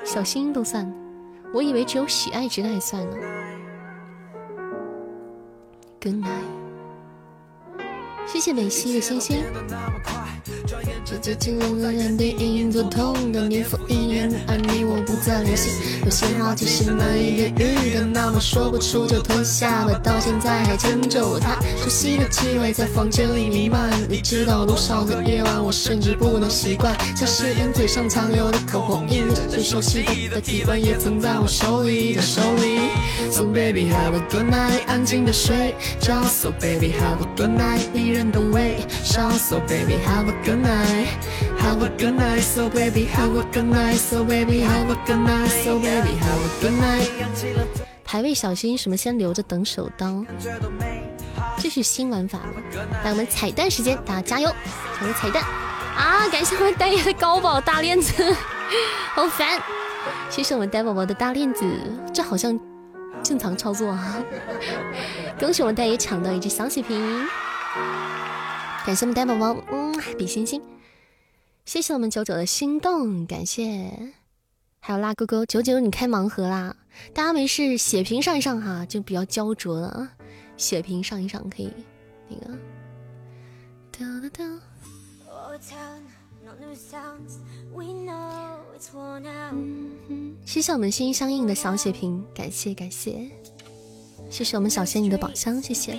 S2: 小星星都算，我以为只有喜爱之爱算呢。good night。谢谢美西的星星。这这这人电影做痛的年复一年，而你我不再联系。有些话只是难言语的，那么说不出就吞下吧。到现在还牵着他熟悉的气味在房间里弥漫。你知道多少个夜晚，我甚至不能习惯，像是烟嘴上残留的口红印，最熟悉的体温也曾在我手里的手里。So baby have a good night，安静的睡觉。So baby have a good night，迷人的微笑。So baby have a good night，have a good night。So baby have a good night，So baby have a good night，So baby have a good night。排位小心什么？先留着等手刀。这是新玩法？来，我们彩蛋时间，大家加油，抢个彩蛋啊！感谢我们呆爷的高宝大链子，好烦。谢谢我们呆宝宝的大链子，这好像。正常操作啊！恭喜我们戴爷抢到一只小血瓶，感谢我们呆宝宝，嗯，比心心。谢谢我们九九的心动，感谢。还有辣勾勾九九，你开盲盒啦！大家没事血瓶上一上哈，就比较焦灼了。血瓶上一上可以那个。谢谢我们心心相印的小血瓶，感谢感谢，谢谢我们小仙女的宝箱，谢谢。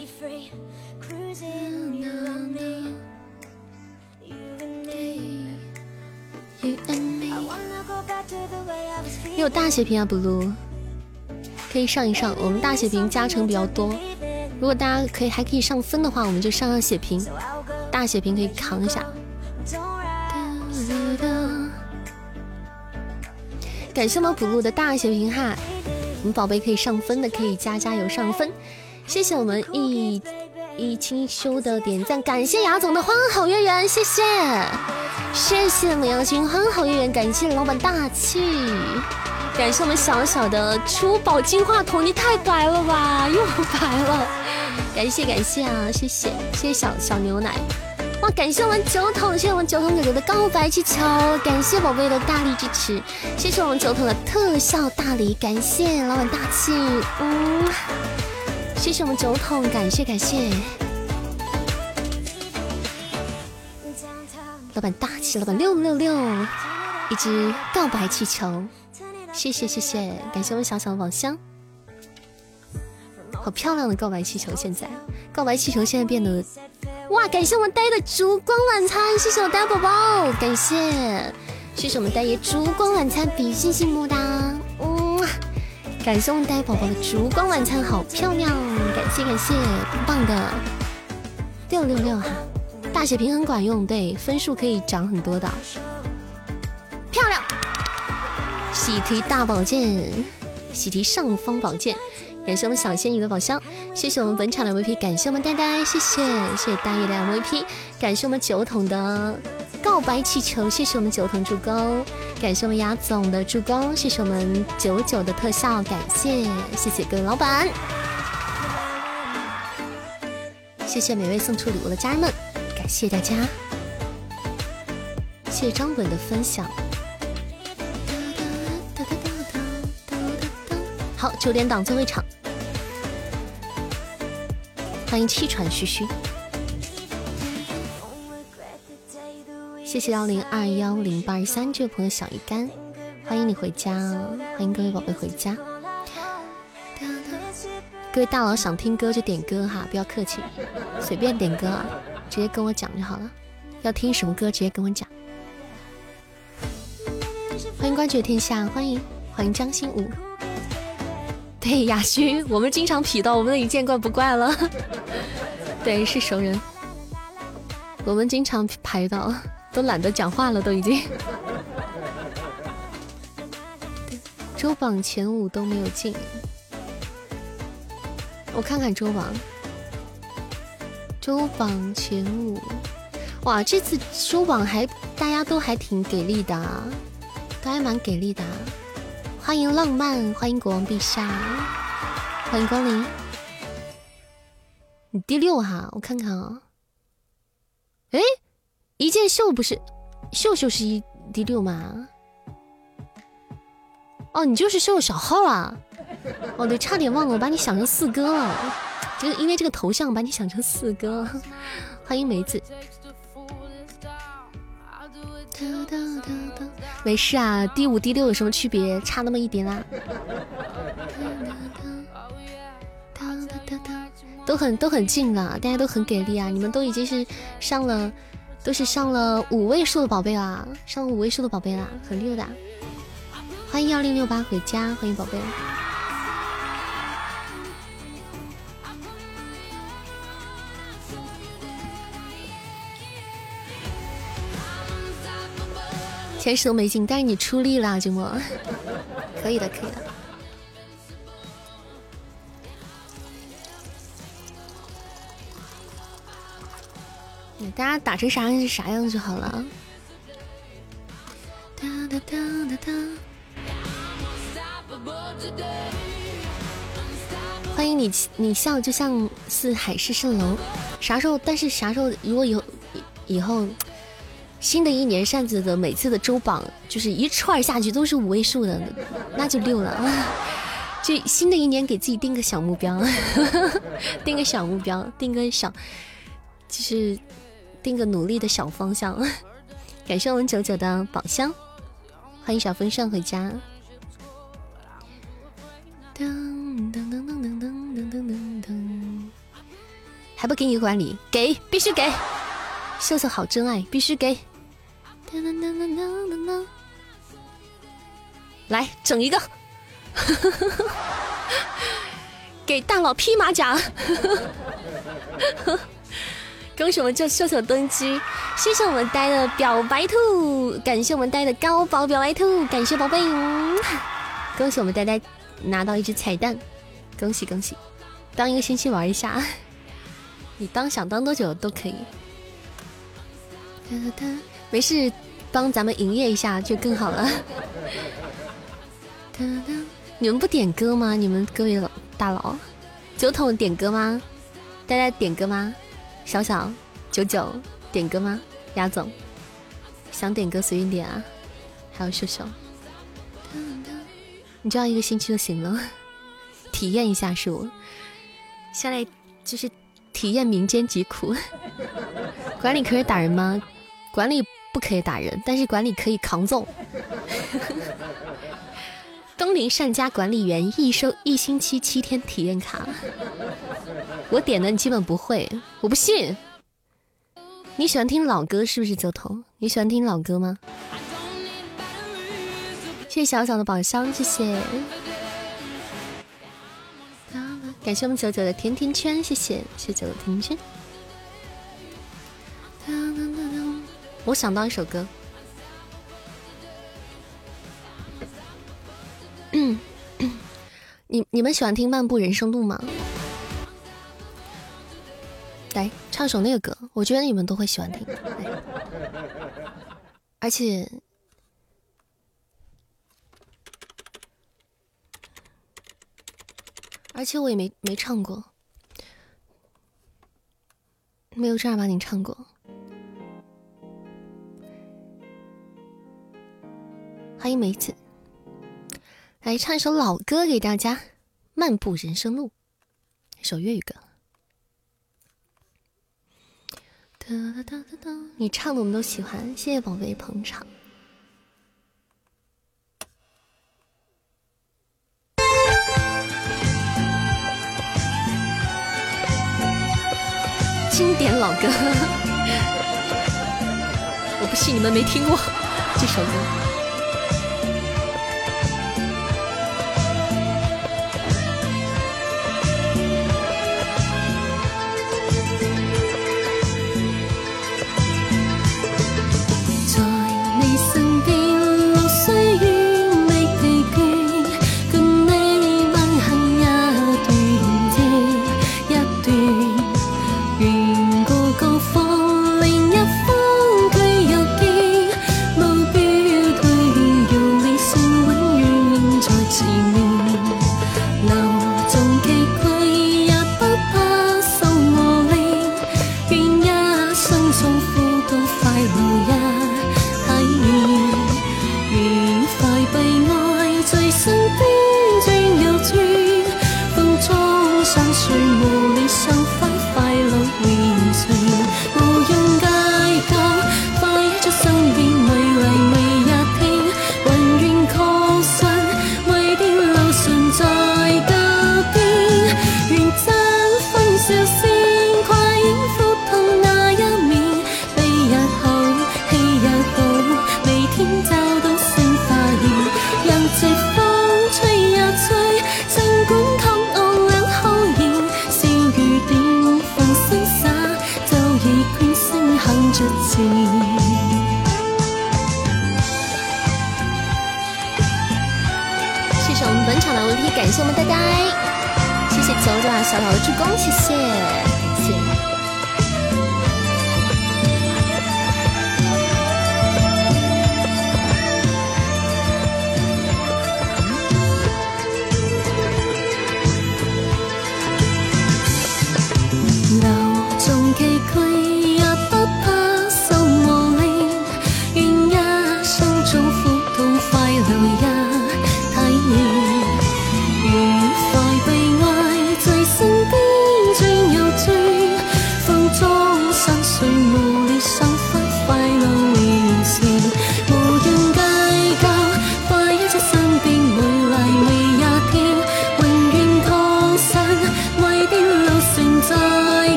S2: 你有大血瓶啊，blue，可以上一上，我们大血瓶加成比较多。如果大家可以还可以上分的话，我们就上上血瓶，大血瓶可以扛一下。感谢我们补录的大血瓶哈，我们宝贝可以上分的可以加加油上分，谢谢我们一一清修的点赞，感谢雅总的欢好月圆，谢谢。谢谢母羊星欢好月圆，感谢老板大气，感谢我们小小的珠宝金话筒，你太白了吧，又白了，感谢感谢啊，谢谢谢谢小小牛奶。哇！感谢我们九筒，谢谢我们九筒哥哥的告白气球，感谢宝贝的大力支持，谢谢我们九筒的特效大礼，感谢老板大气，嗯，谢谢我们九筒，感谢感谢，老板大气，老板六六六，一只告白气球，谢谢谢谢，感谢我们小小的宝箱，好漂亮的告白气球，现在。告白气球现在变得。哇！感谢我们呆的烛光晚餐，谢谢我呆宝宝，感谢，谢谢我们呆爷烛光晚餐，比心心么哒，嗯，感谢我们呆宝宝的烛光晚餐，好漂亮，感谢感谢，棒棒的，六六六哈，大血瓶很管用，对，分数可以涨很多的，漂亮，喜提大宝剑，喜提上方宝剑。感谢我们小仙女的宝箱，谢谢我们本场的 MVP，感谢我们呆呆，谢谢谢谢大爷的 MVP，感谢我们九筒的告白气球，谢谢我们九筒助攻，感谢我们牙总的助攻，谢谢我们九九的特效，感谢谢谢各位老板，谢谢每位送出礼物的家人们，感谢大家，谢谢张本的分享。好，九点档最后一场，欢迎气喘吁吁。谢谢幺零二幺零八二三这位朋友小鱼干，欢迎你回家，欢迎各位宝贝回家。各位大佬想听歌就点歌哈，不要客气，随便点歌啊，直接跟我讲就好了。要听什么歌直接跟我讲。欢迎关注天下，欢迎欢迎张新武。对雅勋，我们经常匹到，我们已经见怪不怪了。对，是熟人，我们经常排到，都懒得讲话了，都已经。周榜前五都没有进，我看看周榜，周榜前五，哇，这次周榜还大家都还挺给力的，都还蛮给力的。欢迎浪漫，欢迎国王陛下，欢迎光临。你第六哈，我看看啊。哎，一件秀不是，秀秀是一第六吗？哦，你就是秀小号啊。哦对，差点忘了，我把你想成四哥了。这个因为这个头像把你想成四哥，欢迎梅子。没事啊，第五、第六有什么区别？差那么一点啦。都很都很近了，大家都很给力啊！你们都已经是上了，都是上了五位数的宝贝啦，上了五位数的宝贝啦，很溜的。欢迎幺零六八回家，欢迎宝贝。前十都没进，但是你出力了，君莫，可以的，可以的。大家打成啥样是啥样就好了。欢迎你，你笑就像是海市蜃楼。啥时候？但是啥时候？如果有以后。新的一年扇子的每次的周榜就是一串下去都是五位数的，那就六了。就新的一年给自己定个小目标，定个小目标，定个小，就是定个努力的小方向。感谢我们九九的宝箱，欢迎小风扇回家。噔噔噔噔噔噔噔噔噔，还不给你管理？给，必须给。秀秀好真爱，必须给。来整一个，给大佬披马甲。恭喜我们这秀秀登机，谢谢我们呆的表白兔，感谢我们呆的高宝表白兔，感谢宝贝，恭喜我们呆呆拿到一只彩蛋，恭喜恭喜，当一个星期玩一下，你当想当多久都可以，哒哒没事。帮咱们营业一下就更好了。你们不点歌吗？你们各位大佬，九筒点歌吗？大家点歌吗？小小九九点歌吗？鸭总想点歌随便点啊。还有秀秀，你这样一个星期就行了，体验一下是我。下来就是体验民间疾苦。管理可以打人吗？管理。不可以打人，但是管理可以扛揍。东林善家管理员一收一星期七天体验卡，我点的你基本不会，我不信。你喜欢听老歌是不是？九头，你喜欢听老歌吗？谢谢小小的宝箱，谢谢。感谢我们九九的甜甜圈，谢谢，谢谢九九甜甜圈。我想到一首歌，你你们喜欢听《漫步人生路》吗？来唱首那个歌，我觉得你们都会喜欢听。而且，而且我也没没唱过，没有正儿八经唱过。欢迎梅子，来唱一首老歌给大家，《漫步人生路》，一首粤语歌。你唱的我们都喜欢，谢谢宝贝捧场。经典老歌，我不信你们没听过这首歌。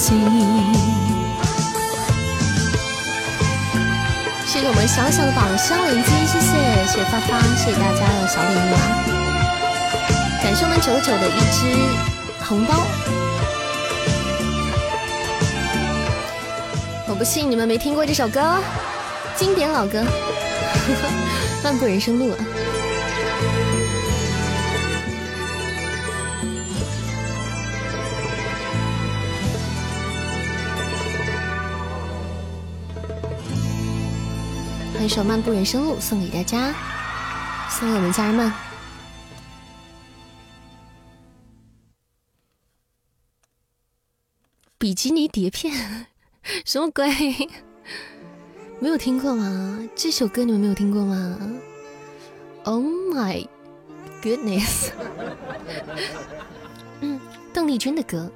S2: 己。谢谢我们小小的宝箱连接，谢谢谢谢发发，谢谢大家的小礼物啊！感谢我们九九的一只红包。我不信你们没听过这首歌，经典老歌，呵呵漫步人生路啊！一首《漫步人生路》送给大家，送给我们家人们。比基尼碟片，什么鬼？没有听过吗？这首歌你们没有听过吗？Oh my goodness！嗯，邓丽君的歌，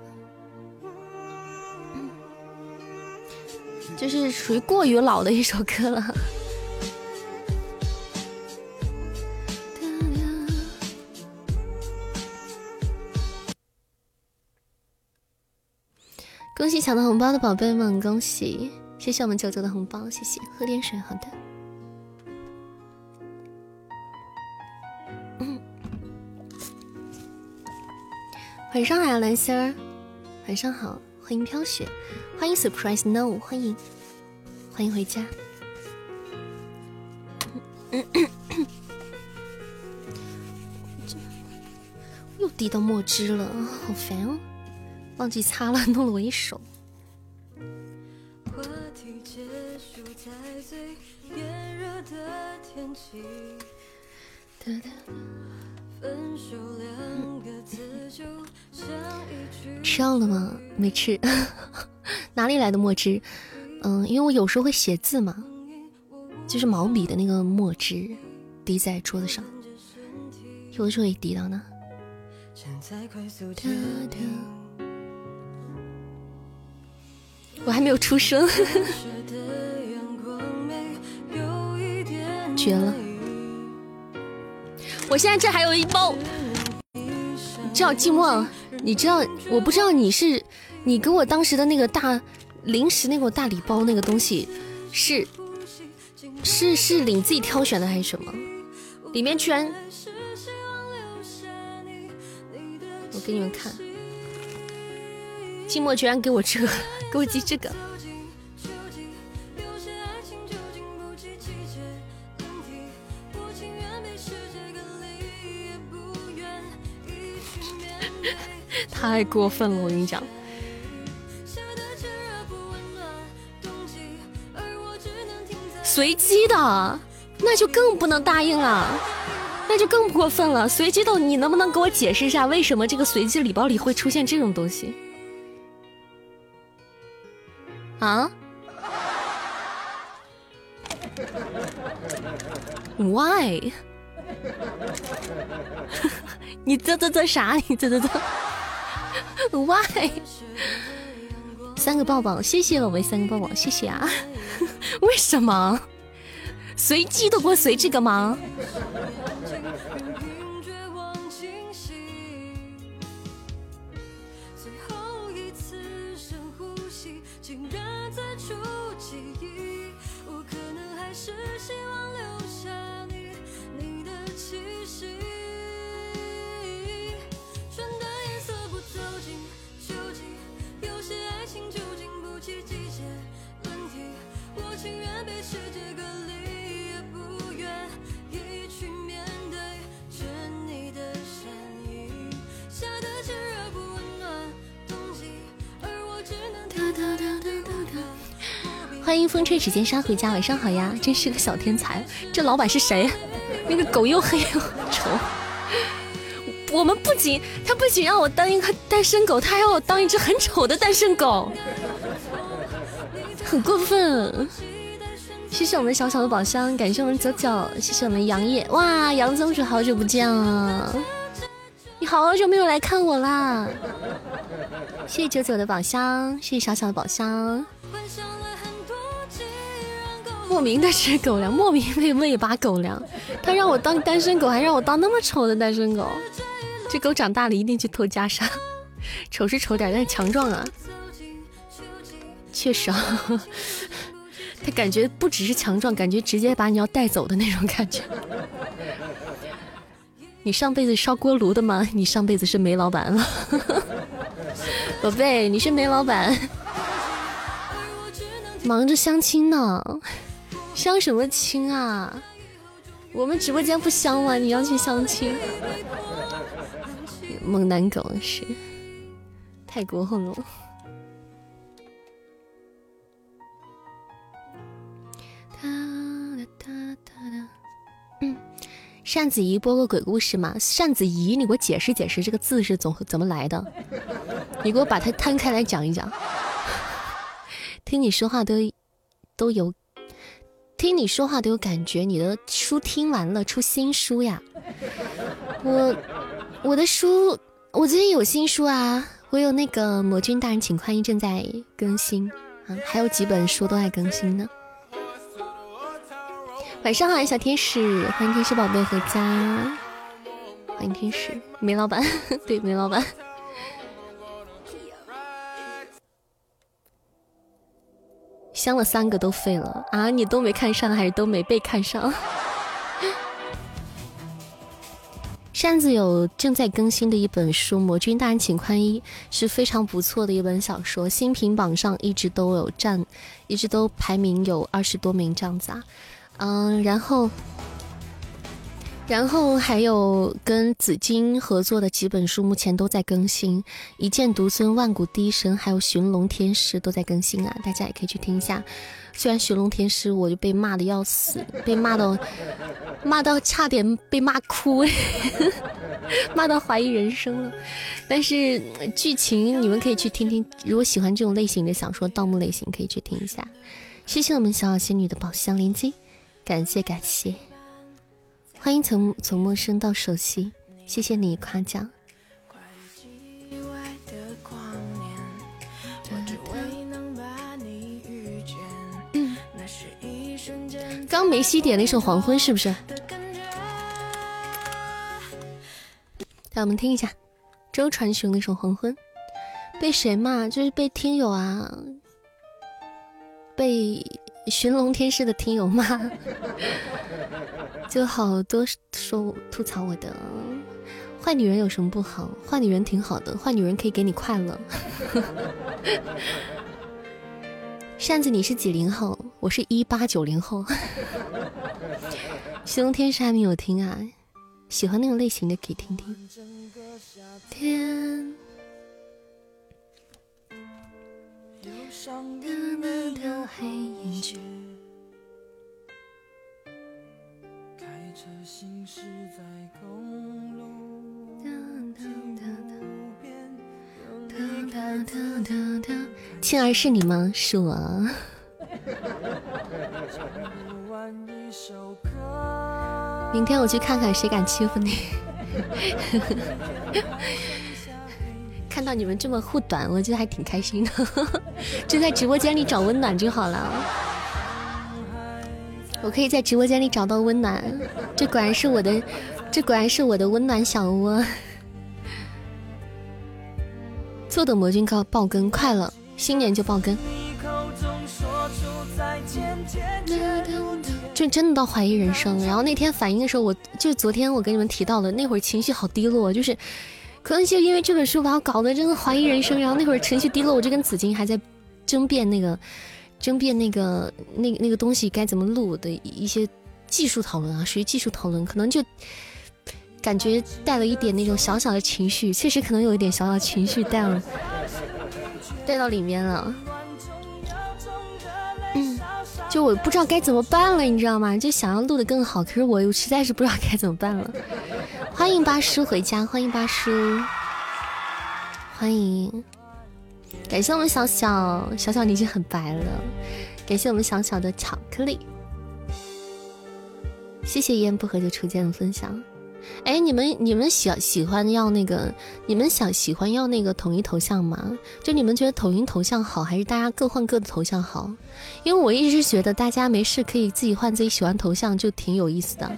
S2: 就是属于过于老的一首歌了。恭喜抢到红包的宝贝们，恭喜！谢谢我们九九的红包，谢谢，喝点水，好的。晚上好，蓝心儿，晚上好，欢迎飘雪，欢迎 surprise no，欢迎，欢迎回家。又滴到墨汁了，好烦哦，忘记擦了，弄了我一手。吃药了吗？没吃。哪里来的墨汁？嗯，因为我有时候会写字嘛，就是毛笔的那个墨汁滴在桌子上，有的时候也滴到呢。我还没有出生。绝了！我现在这还有一包，知道寂寞？你知道？我不知道你是你给我当时的那个大零食那个大礼包那个东西是是是你自己挑选的还是什么？里面居然……我给你们看，寂寞居然给我这个，给我寄这个。太过分了，我跟你讲。随机的，那就更不能答应了。那就更过分了。随机的，你能不能给我解释一下，为什么这个随机礼包里会出现这种东西？啊？Why？你这这这啥？你这这这？Why？三个抱抱，谢谢我们三个抱抱，谢谢啊！为什么？随机都给我随这个吗？欢迎风吹指尖沙回家，晚上好呀！真是个小天才。这老板是谁？那个狗又黑又丑。我们不仅他不仅让我当一个单身狗，他还要我当一只很丑的单身狗，很过分。谢谢我们小小的宝箱，感谢我们九九，谢谢我们杨叶。哇，杨宗主好久不见了，你好久没有来看我啦。谢谢九九的宝箱，谢谢小小的宝箱。莫名的吃狗粮，莫名被喂一把狗粮。他让我当单身狗，还让我当那么丑的单身狗。这狗长大了一定去偷袈裟。丑是丑点，但是强壮啊。确实啊，他感觉不只是强壮，感觉直接把你要带走的那种感觉。你上辈子烧锅炉的吗？你上辈子是煤老板了，宝贝，你是煤老板，忙着相亲呢。相什么亲啊？我们直播间不相吗？你要去相亲？猛男狗是太过分了。嗯，扇子姨播个鬼故事吗？扇子姨，你给我解释解释这个字是怎怎么来的？你给我把它摊开来讲一讲。听你说话都都有。听你说话都有感觉，你的书听完了出新书呀？我我的书，我最近有新书啊，我有那个魔君大人请宽衣正在更新啊，还有几本书都在更新呢。晚上好，小天使，欢迎天使宝贝回家，欢迎天使梅老板，对梅老板。相了三个都废了啊！你都没看上，还是都没被看上？扇子有正在更新的一本书《魔君大人请宽衣》，是非常不错的一本小说，新品榜上一直都有占，一直都排名有二十多名这样子啊。嗯，然后。然后还有跟紫金合作的几本书，目前都在更新，《一剑独尊万古第一神》还有《寻龙天师》都在更新啊，大家也可以去听一下。虽然《寻龙天师》我就被骂的要死，被骂到骂到差点被骂哭，骂到怀疑人生了。但是剧情你们可以去听听，如果喜欢这种类型的小说，盗墓类型可以去听一下。谢谢我们小小仙女的宝箱连接，感谢感谢。欢迎从从陌生到熟悉，谢谢你夸奖。刚梅西点了一首《黄昏》，是不是？来，我们听一下周传雄那首《黄昏》。被谁骂？就是被听友啊，被。寻龙天师的听友吗，就好多说吐槽我的坏女人有什么不好？坏女人挺好的，坏女人可以给你快乐。扇子，你是几零后？我是一八九零后。寻龙天师还没有听啊，喜欢那种类型的可以听听。天。的黑眼圈，开着庆儿是你吗？是我。明天我去看看谁敢欺负你。看到你们这么护短，我觉得还挺开心的。就在直播间里找温暖就好了。我可以在直播间里找到温暖，这果然是我的，这果然是我的温暖小窝。坐等魔君告爆更，快了，新年就爆更。就真的到怀疑人生。然后那天反应的时候，我就昨天我跟你们提到了，那会儿情绪好低落，就是可能就因为这本书把我搞得真的怀疑人生。然后那会儿情绪低落，我就跟紫金还在争辩那个。争辩那个那那个东西该怎么录的一些技术讨论啊，属于技术讨论，可能就感觉带了一点那种小小的情绪，确实可能有一点小小情绪带了带到里面了。就我不知道该怎么办了，你知道吗？就想要录的更好，可是我又实在是不知道该怎么办了。欢迎八叔回家，欢迎八叔，欢迎。感谢我们小小小小，你已经很白了。感谢我们小小的巧克力，谢谢一言不合就出剑的分享。哎，你们你们喜喜欢要那个，你们想喜欢要那个统一头像吗？就你们觉得统一头像好，还是大家各换各的头像好？因为我一直觉得大家没事可以自己换自己喜欢头像，就挺有意思的。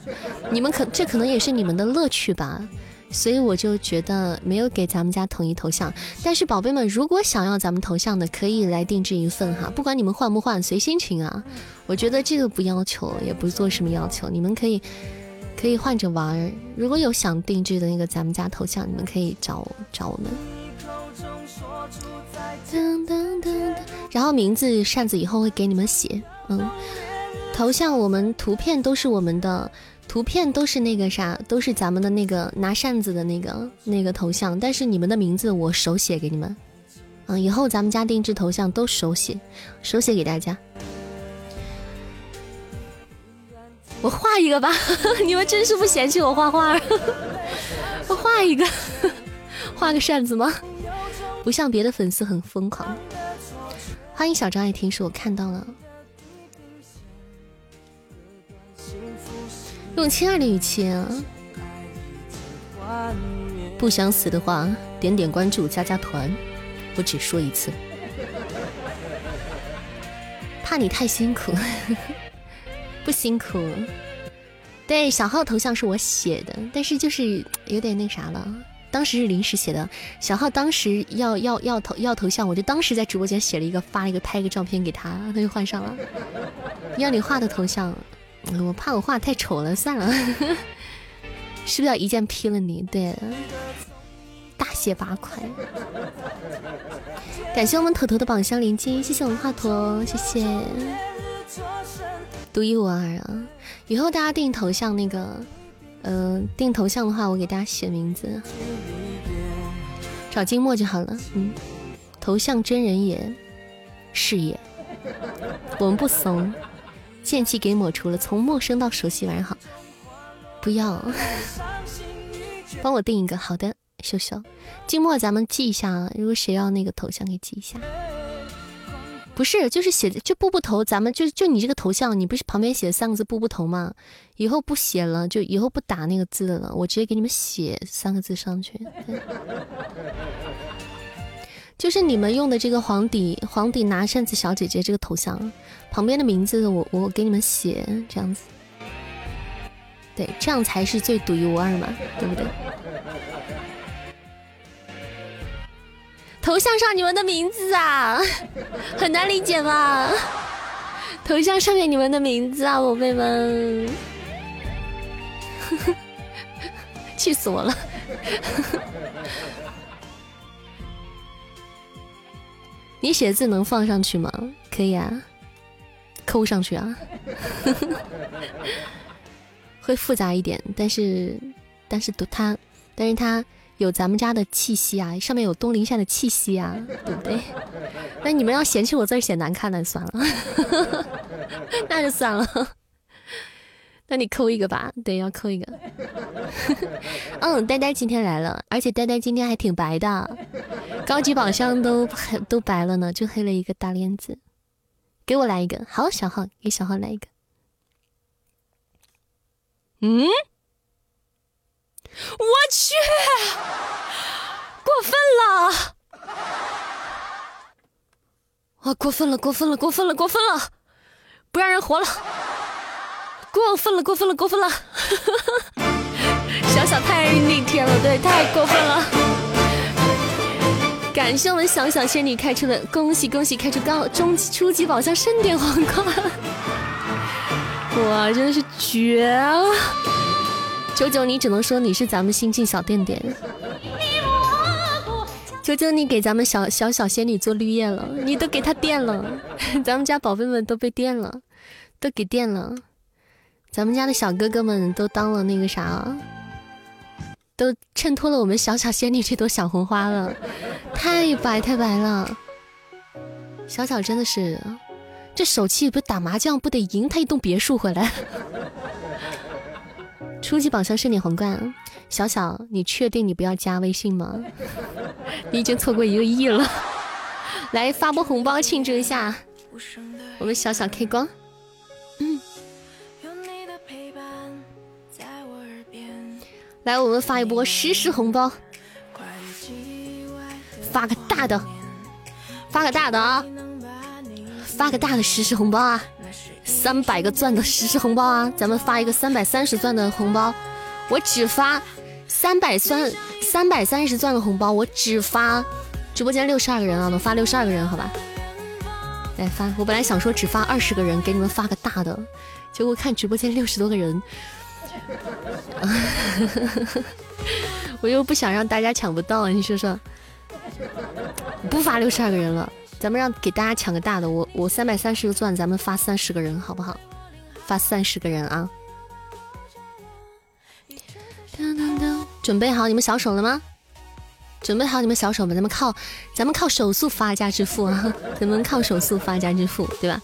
S2: 你们可这可能也是你们的乐趣吧。所以我就觉得没有给咱们家统一头像，但是宝贝们，如果想要咱们头像的，可以来定制一份哈，不管你们换不换，随心情啊。我觉得这个不要求，也不做什么要求，你们可以可以换着玩儿。如果有想定制的那个咱们家头像，你们可以找我找我们。然后名字扇子以后会给你们写，嗯，头像我们图片都是我们的。图片都是那个啥，都是咱们的那个拿扇子的那个那个头像，但是你们的名字我手写给你们，嗯，以后咱们家定制头像都手写，手写给大家。我画一个吧，你们真是不嫌弃我画画，我画一个，画个扇子吗？不像别的粉丝很疯狂。欢迎小张爱听，是我看到了。用亲爱的语气啊！不想死的话，点点关注，加加团。我只说一次，怕你太辛苦，不辛苦。对，小号头像是我写的，但是就是有点那啥了。当时是临时写的，小号当时要要要头要头像，我就当时在直播间写了一个，发了一个拍一个照片给他，他就换上了。要你画的头像。我怕我画太丑了，算了，是不是要一剑劈了你？对，大卸八块。感谢我们头头的宝箱连接，谢谢文华佗，谢谢。独一无二啊！以后大家定头像那个，呃，定头像的话，我给大家写名字，找静默就好了。嗯，头像真人也是也，我们不怂。剑气给抹除了，从陌生到熟悉。晚上好，不要，帮我定一个好的，秀秀。静默，咱们记一下啊。如果谁要那个头像，给记一下。不是，就是写的就步步头，咱们就就你这个头像，你不是旁边写三个字步步头吗？以后不写了，就以后不打那个字了，我直接给你们写三个字上去。就是你们用的这个黄底黄底拿扇子小姐姐这个头像，旁边的名字我我给你们写这样子，对，这样才是最独一无二嘛，对不对？头像上你们的名字啊，很难理解吧？头像上面你们的名字啊，宝贝们，气死我了！你写字能放上去吗？可以啊，抠上去啊，会复杂一点，但是但是它但是它有咱们家的气息啊，上面有东林善的气息啊，对不对？那你们要嫌弃我字写难看，那就算了，那就算了。那你扣一个吧，对，要扣一个。嗯，呆呆今天来了，而且呆呆今天还挺白的，高级宝箱都黑都白了呢，就黑了一个大链子。给我来一个，好，小号给小号来一个。嗯，我去，过分了！哇，过分了，过分了，过分了，过分了，不让人活了！过分了，过分了，过分了！小小太逆天了，对，太过分了！感谢我们小小仙女开出的，恭喜恭喜，开出高中初级宝箱盛典皇冠！哇，真的是绝了！九九，你只能说你是咱们新晋小电电。九九，你给咱们小小小仙女做绿叶了，你都给她电了，咱们家宝贝们都被电了，都给电了。咱们家的小哥哥们都当了那个啥，都衬托了我们小小仙女这朵小红花了，太白太白了。小小真的是，这手气不打麻将不得赢他一栋别墅回来。初级宝箱盛典皇冠，小小，你确定你不要加微信吗？你已经错过一个亿了，来发波红包庆祝一下，我们小小 K 光。来，我们发一波实时红包，发个大的，发个大的啊，发个大的实时红包啊，三百个钻的实时红包啊，咱们发一个三百三十钻的红包，我只发三百三三百三十钻的红包，我只发直播间六十二个人啊，能发六十二个人好吧？来发，我本来想说只发二十个人，给你们发个大的，结果看直播间六十多个人。我又不想让大家抢不到，你说说，不发六十二个人了，咱们让给大家抢个大的。我我三百三十个钻，咱们发三十个人好不好？发三十个人啊！准备好你们小手了吗？准备好你们小手吧，咱们靠咱们靠手速发家致富啊！咱们靠手速发家致富，对吧？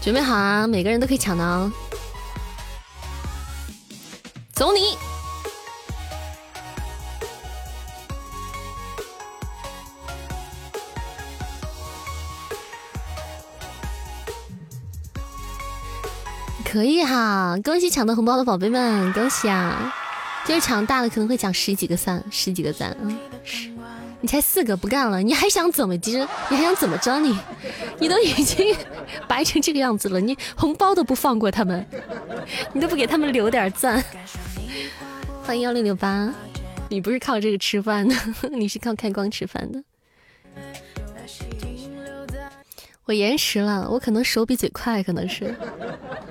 S2: 准备好啊，每个人都可以抢的啊！可以哈，恭喜抢到红包的宝贝们，恭喜啊！今儿抢大的可能会抢十几个赞，十几个赞啊。你才四个，不干了，你还想怎么着？你还想怎么着？你，你都已经白成这个样子了，你红包都不放过他们，你都不给他们留点赞。欢迎幺零六八，你不是靠这个吃饭的，你是靠开光吃饭的。我延时了，我可能手比嘴快，可能是。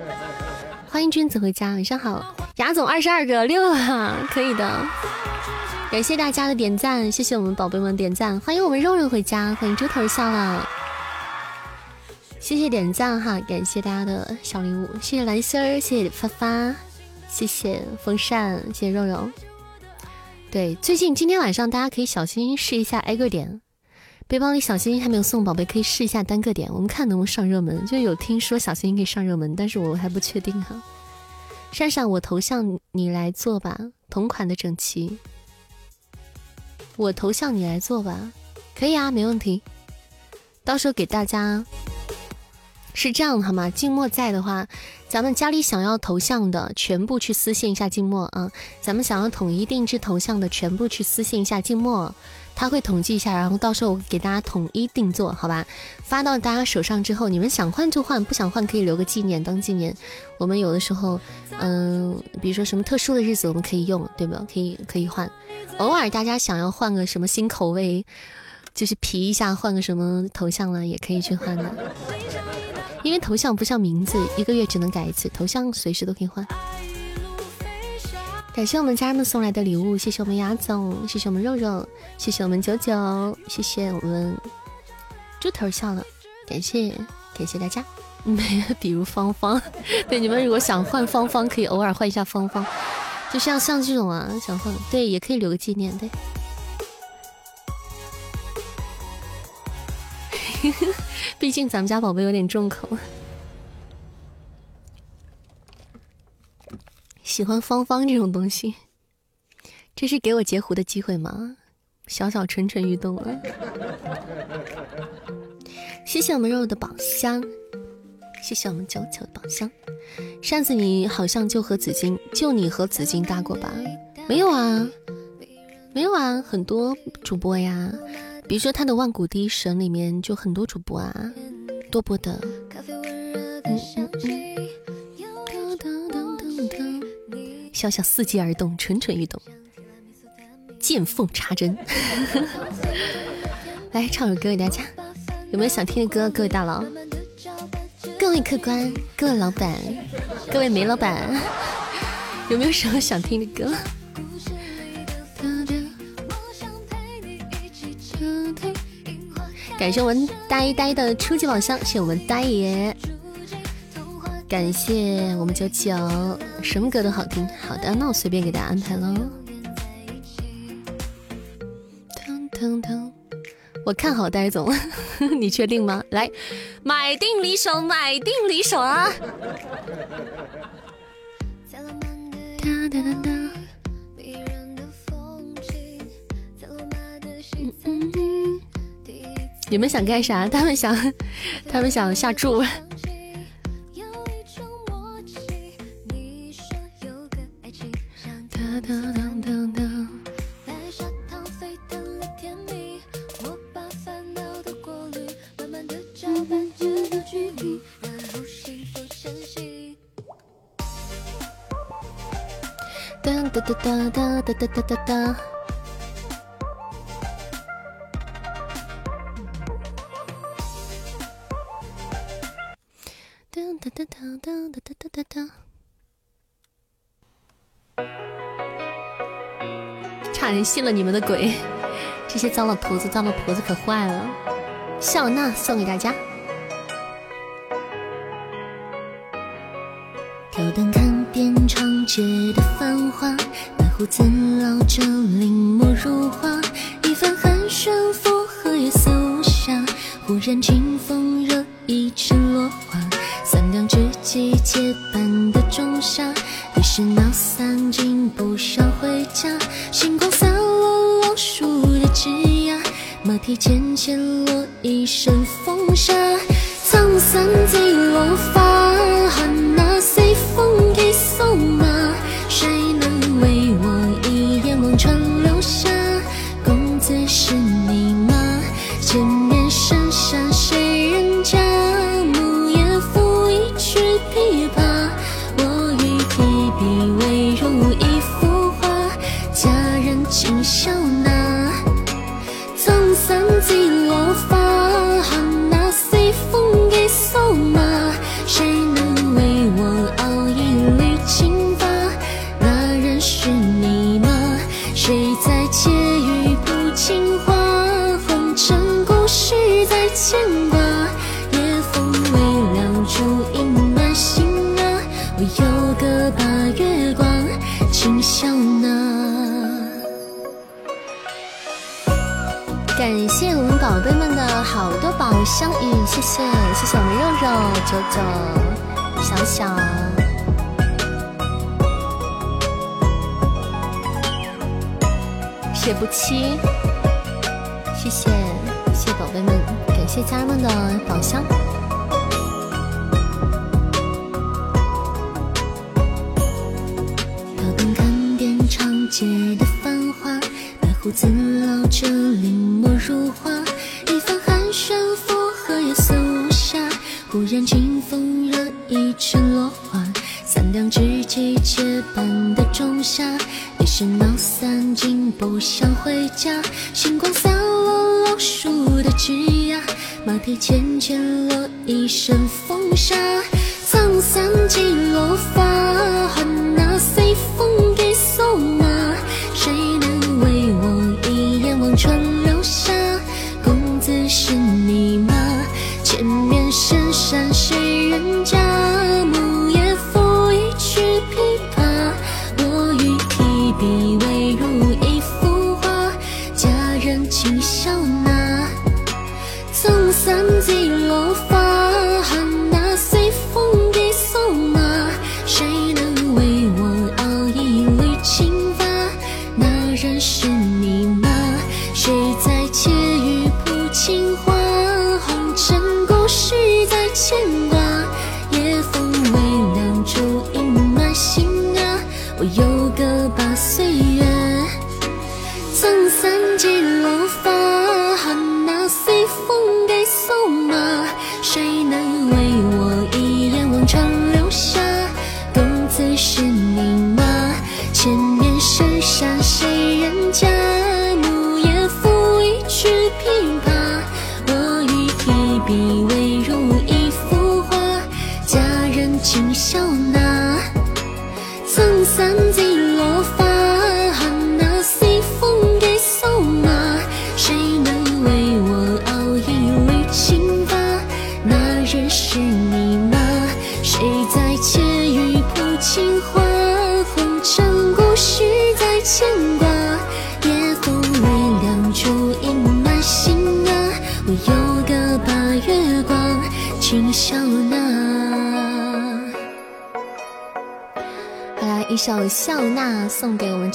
S2: 欢迎君子回家，晚上好，雅总二十二个六啊，可以的。感谢大家的点赞，谢谢我们宝贝们点赞，欢迎我们肉肉回家，欢迎猪头笑了，谢谢点赞哈，感谢大家的小礼物，谢谢蓝心儿，谢谢发发，谢谢风扇，谢谢肉肉。对，最近今天晚上大家可以小心心试一下挨个点，背包里小心心还没有送宝贝可以试一下单个点，我们看能不能上热门，就有听说小心心可以上热门，但是我还不确定哈。珊珊，我头像你来做吧，同款的整齐。我头像你来做吧，可以啊，没问题。到时候给大家是这样的好吗？静默在的话，咱们家里想要头像的全部去私信一下静默啊。咱们想要统一定制头像的全部去私信一下静默，他会统计一下，然后到时候给大家统一定做好吧。发到大家手上之后，你们想换就换，不想换可以留个纪念当纪念。我们有的时候，嗯，比如说什么特殊的日子我们可以用，对吧？可以可以换。偶尔大家想要换个什么新口味，就是皮一下换个什么头像了，也可以去换的。因为头像不像名字，一个月只能改一次，头像随时都可以换。感谢我们家人们送来的礼物，谢谢我们牙总，谢谢我们肉肉，谢谢我们九九，谢谢我们猪头笑了，感谢感谢大家。没有，比如芳芳，对你们如果想换芳芳，可以偶尔换一下芳芳。就像像这种啊，想换对也可以留个纪念，对。毕竟咱们家宝贝有点重口。
S4: 喜欢芳芳这种东西，这是给我截胡的机会吗？小小蠢蠢欲动了。谢谢我们肉肉的宝箱，谢谢我们九九的宝箱。上次你好像就和紫金，就你和紫金搭过吧？没有啊，没有啊，很多主播呀，比如说他的万古第一神里面就很多主播啊，多播的。嗯嗯嗯。小小伺机而动，蠢蠢欲动，见缝插针。来唱首歌给大家，有没有想听的歌？各位大佬，各位客官，各位老板，各位煤老板，有没有什么想听的歌？感谢我们呆呆的初级宝箱，谢谢我们呆爷。感谢我们九九，什么歌都好听。好的，那我随便给大家安排喽。我看好呆总，你确定吗？来，买定离手，买定离手啊！哒哒哒哒。你们想干啥？他们想，他们想下注。哒哒哒哒哒哒。哒哒哒哒。差点信了你们的鬼，这些糟老头子、糟老婆子可坏了。笑纳送给大家。
S2: 挑灯看遍长街的繁华，白胡子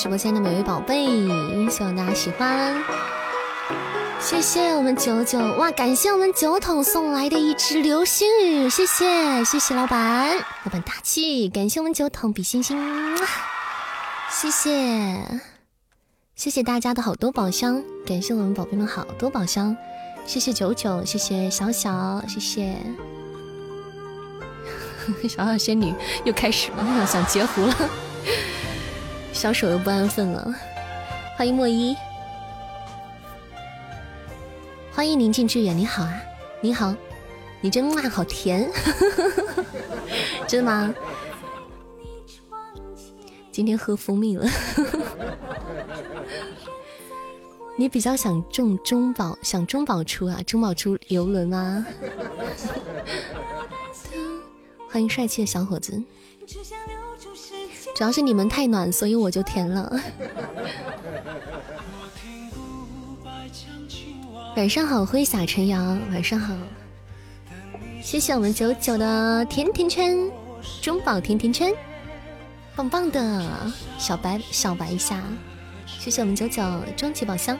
S2: 直播间的每位宝贝，希望大家喜欢。谢谢我们九九哇，感谢我们九筒送来的一只流星雨，谢谢谢谢老板，老板大气，感谢我们九筒比心心，谢谢谢谢大家的好多宝箱，感谢我们宝贝们好多宝箱，谢谢九九，谢谢小小，谢谢。小小仙女又开始了，想截胡了，小手又不安分了。欢迎莫一，欢迎宁静致远，你好啊，你好，你真哇好甜，真的吗？今天喝蜂蜜了。你比较想中中宝，想中宝出啊？中宝出游轮吗？欢迎帅气的小伙子，主要是你们太暖，所以我就甜了。晚上好，挥洒晨阳。晚上好，谢谢我们九九的甜甜圈，中宝甜甜圈，棒棒的小白小白一下。谢谢我们九九终极宝箱。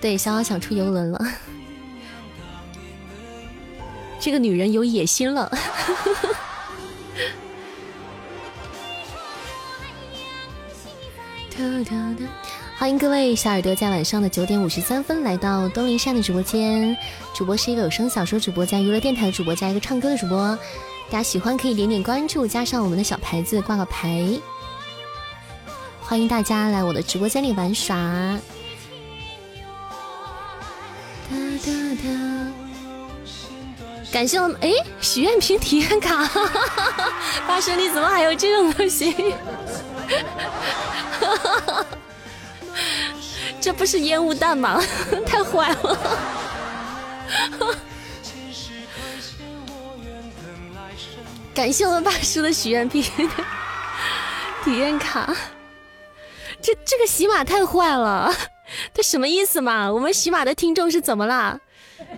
S2: 对，小小想出游轮了。这个女人有野心了。欢迎各位小耳朵在晚上的九点五十三分来到东林山的直播间。主播是一个有声小说主播加娱乐电台的主播加一个唱歌的主播。大家喜欢可以点点关注，加上我们的小牌子挂个牌。欢迎大家来我的直播间里玩耍。哒哒哒感谢我们哎许愿瓶体验卡，大叔你怎么还有这种东西？这不是烟雾弹吗？太坏了！感谢我们大叔的许愿瓶体验卡，这这个喜马太坏了，这什么意思嘛？我们喜马的听众是怎么啦？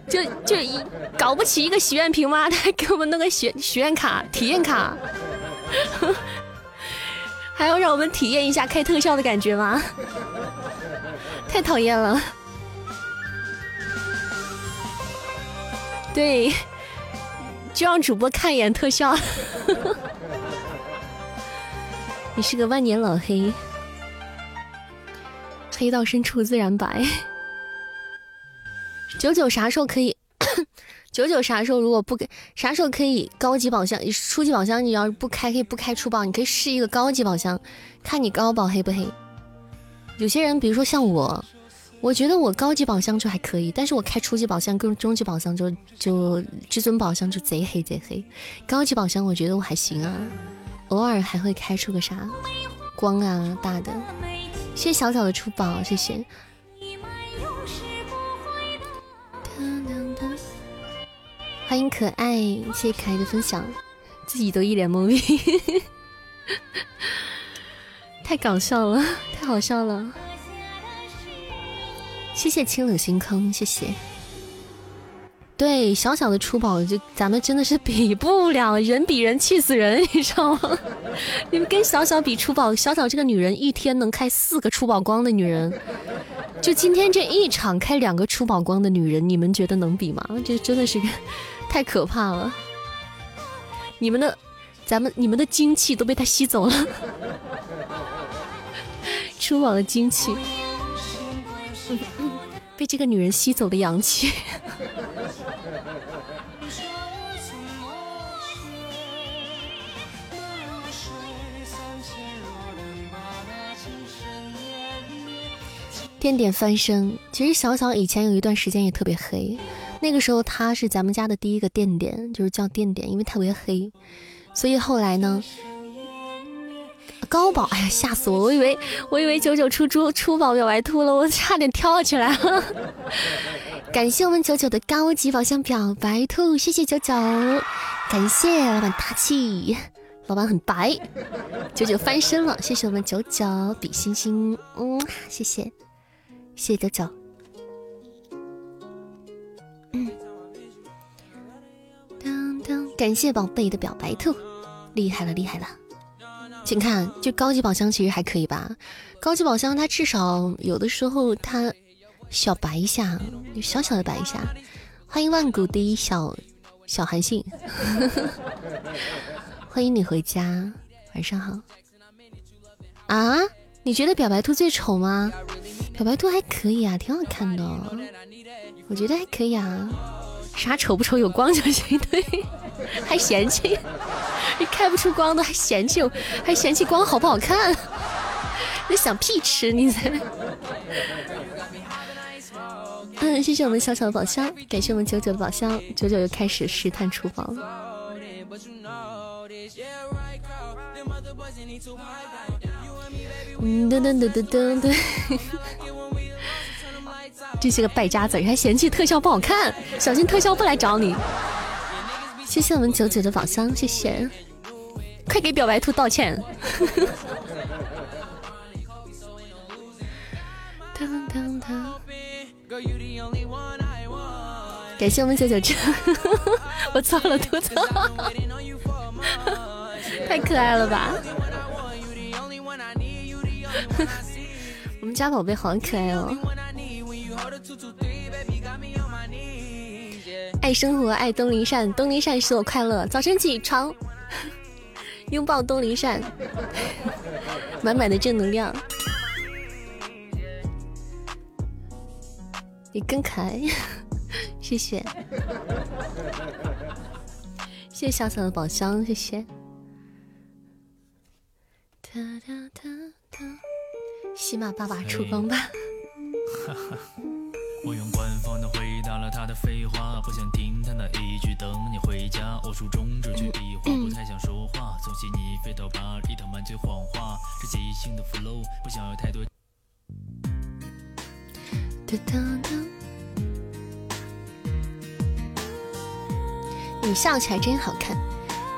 S2: 就就一搞不起一个许愿瓶吗？他还给我们弄个许许愿卡、体验卡，还要让我们体验一下开特效的感觉吗？太讨厌了。对，就让主播看一眼特效。你是个万年老黑，黑到深处自然白。九九啥时候可以？九九啥时候如果不给？啥时候可以高级宝箱？初级宝箱你要是不开，可以不开出宝，你可以试一个高级宝箱，看你高宝黑不黑。有些人，比如说像我，我觉得我高级宝箱就还可以，但是我开初级宝箱跟中级宝箱就就至尊宝箱就贼黑贼黑。高级宝箱我觉得我还行啊，偶尔还会开出个啥光啊大的。谢谢小小的出宝，谢谢。欢迎可爱，谢谢可爱的分享，自己都一脸懵逼，太搞笑了，太好笑了。谢谢清冷星空，谢谢。对，小小的出宝就咱们真的是比不了，人比人气死人，你知道吗？你们跟小小比出宝，小小这个女人一天能开四个出宝光的女人，就今天这一场开两个出宝光的女人，你们觉得能比吗？这真的是个。太可怕了！你们的，咱们你们的精气都被他吸走了，出宝的精气 被这个女人吸走的阳气。点点翻身，其实小小以前有一段时间也特别黑，那个时候他是咱们家的第一个垫垫，就是叫垫垫，因为特别黑，所以后来呢，高宝，哎呀吓死我，我以为我以为九九出猪出宝表白兔了，我差点跳起来了。感谢我们九九的高级宝箱表白兔，谢谢九九，感谢老板大气，老板很白，九九翻身了，谢谢我们九九比心心，嗯，谢谢。谢谢九九，感谢宝贝的表白兔，厉害了厉害了，请看，就高级宝箱其实还可以吧？高级宝箱它至少有的时候它小白一下，小小的白一下。欢迎万古第一小小韩信，欢迎你回家，晚上好。啊？你觉得表白兔最丑吗？表白兔还可以啊，挺好看的，我觉得还可以啊。啥丑不丑，有光就行。对，还嫌弃，你开不出光的还嫌弃，还嫌弃光好不好看？你想屁吃你才。嗯，谢谢我们小小的宝箱，感谢我们九九的宝箱，九九又开始试探厨房了。噔噔噔噔噔噔，这些个败家子还嫌弃特效不好看，小心特效不来找你。谢谢我们九九的宝箱，谢谢，快给表白兔道歉。感谢我们九九这，我错了，吐槽，太可爱了吧。我们家宝贝好可爱哦！爱生活，爱东林善，东林善使我快乐。早晨起床，拥抱东林善，满满的正能量。你更可爱，谢谢，谢谢小小的宝箱，谢谢。哒哒哒。喜马爸爸出光吧。我用官方的回答了他的废话，不想听他那一句等你回家。我书中这句笔画不太想说话，从悉尼飞到巴黎，他满嘴谎话。这即兴的 flow 不想要太多。你笑起来真好看。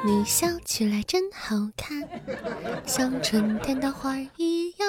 S2: 你笑起来真好看，像春天的花一样。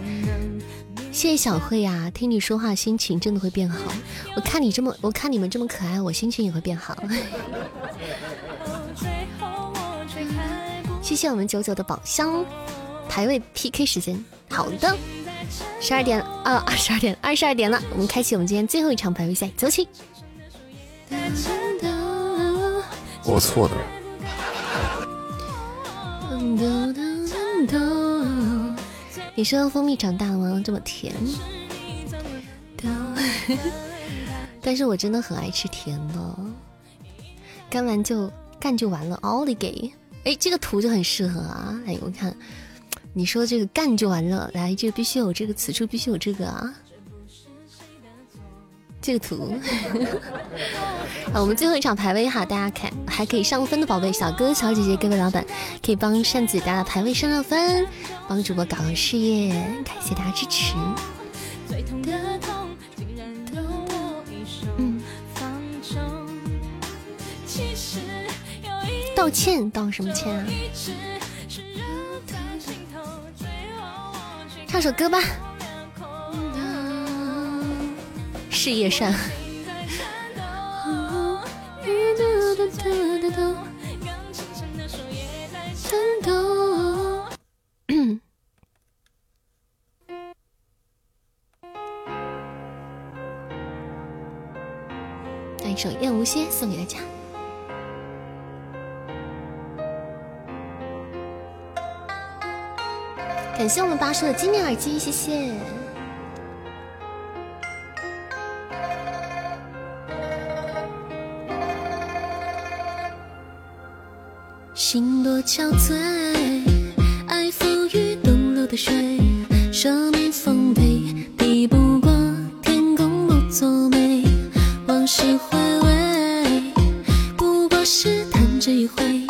S2: 谢谢小慧呀，听你说话心情真的会变好。我看你这么，我看你们这么可爱，我心情也会变好。谢谢我们九九的宝箱排位 PK 时间，好的，十二点啊，二十二点二十二点了，我们开启我们今天最后一场排位赛，走起！
S5: 我错的。
S2: 你说蜂蜜长大了吗？这么甜，但是我真的很爱吃甜的。干完就干就完了，奥利给！哎，这个图就很适合啊！哎，我看，你说这个干就完了，来，这个必须有这个，此处必须有这个啊。这个图，啊，我们最后一场排位哈，大家看还可以上分的宝贝，小哥小姐姐各位老板可以帮扇子打打排位上上分，帮主播搞个事业，感谢大家支持。嗯，道歉道什么歉啊？唱首歌吧。
S1: 事业善。那一首《燕无歇》送给大家。感谢我们八叔的精灵耳机，谢谢。
S2: 心多憔悴，爱浮于东流的水，舍命奉陪，抵不过天公不作美。往事回味，不过是弹指一挥，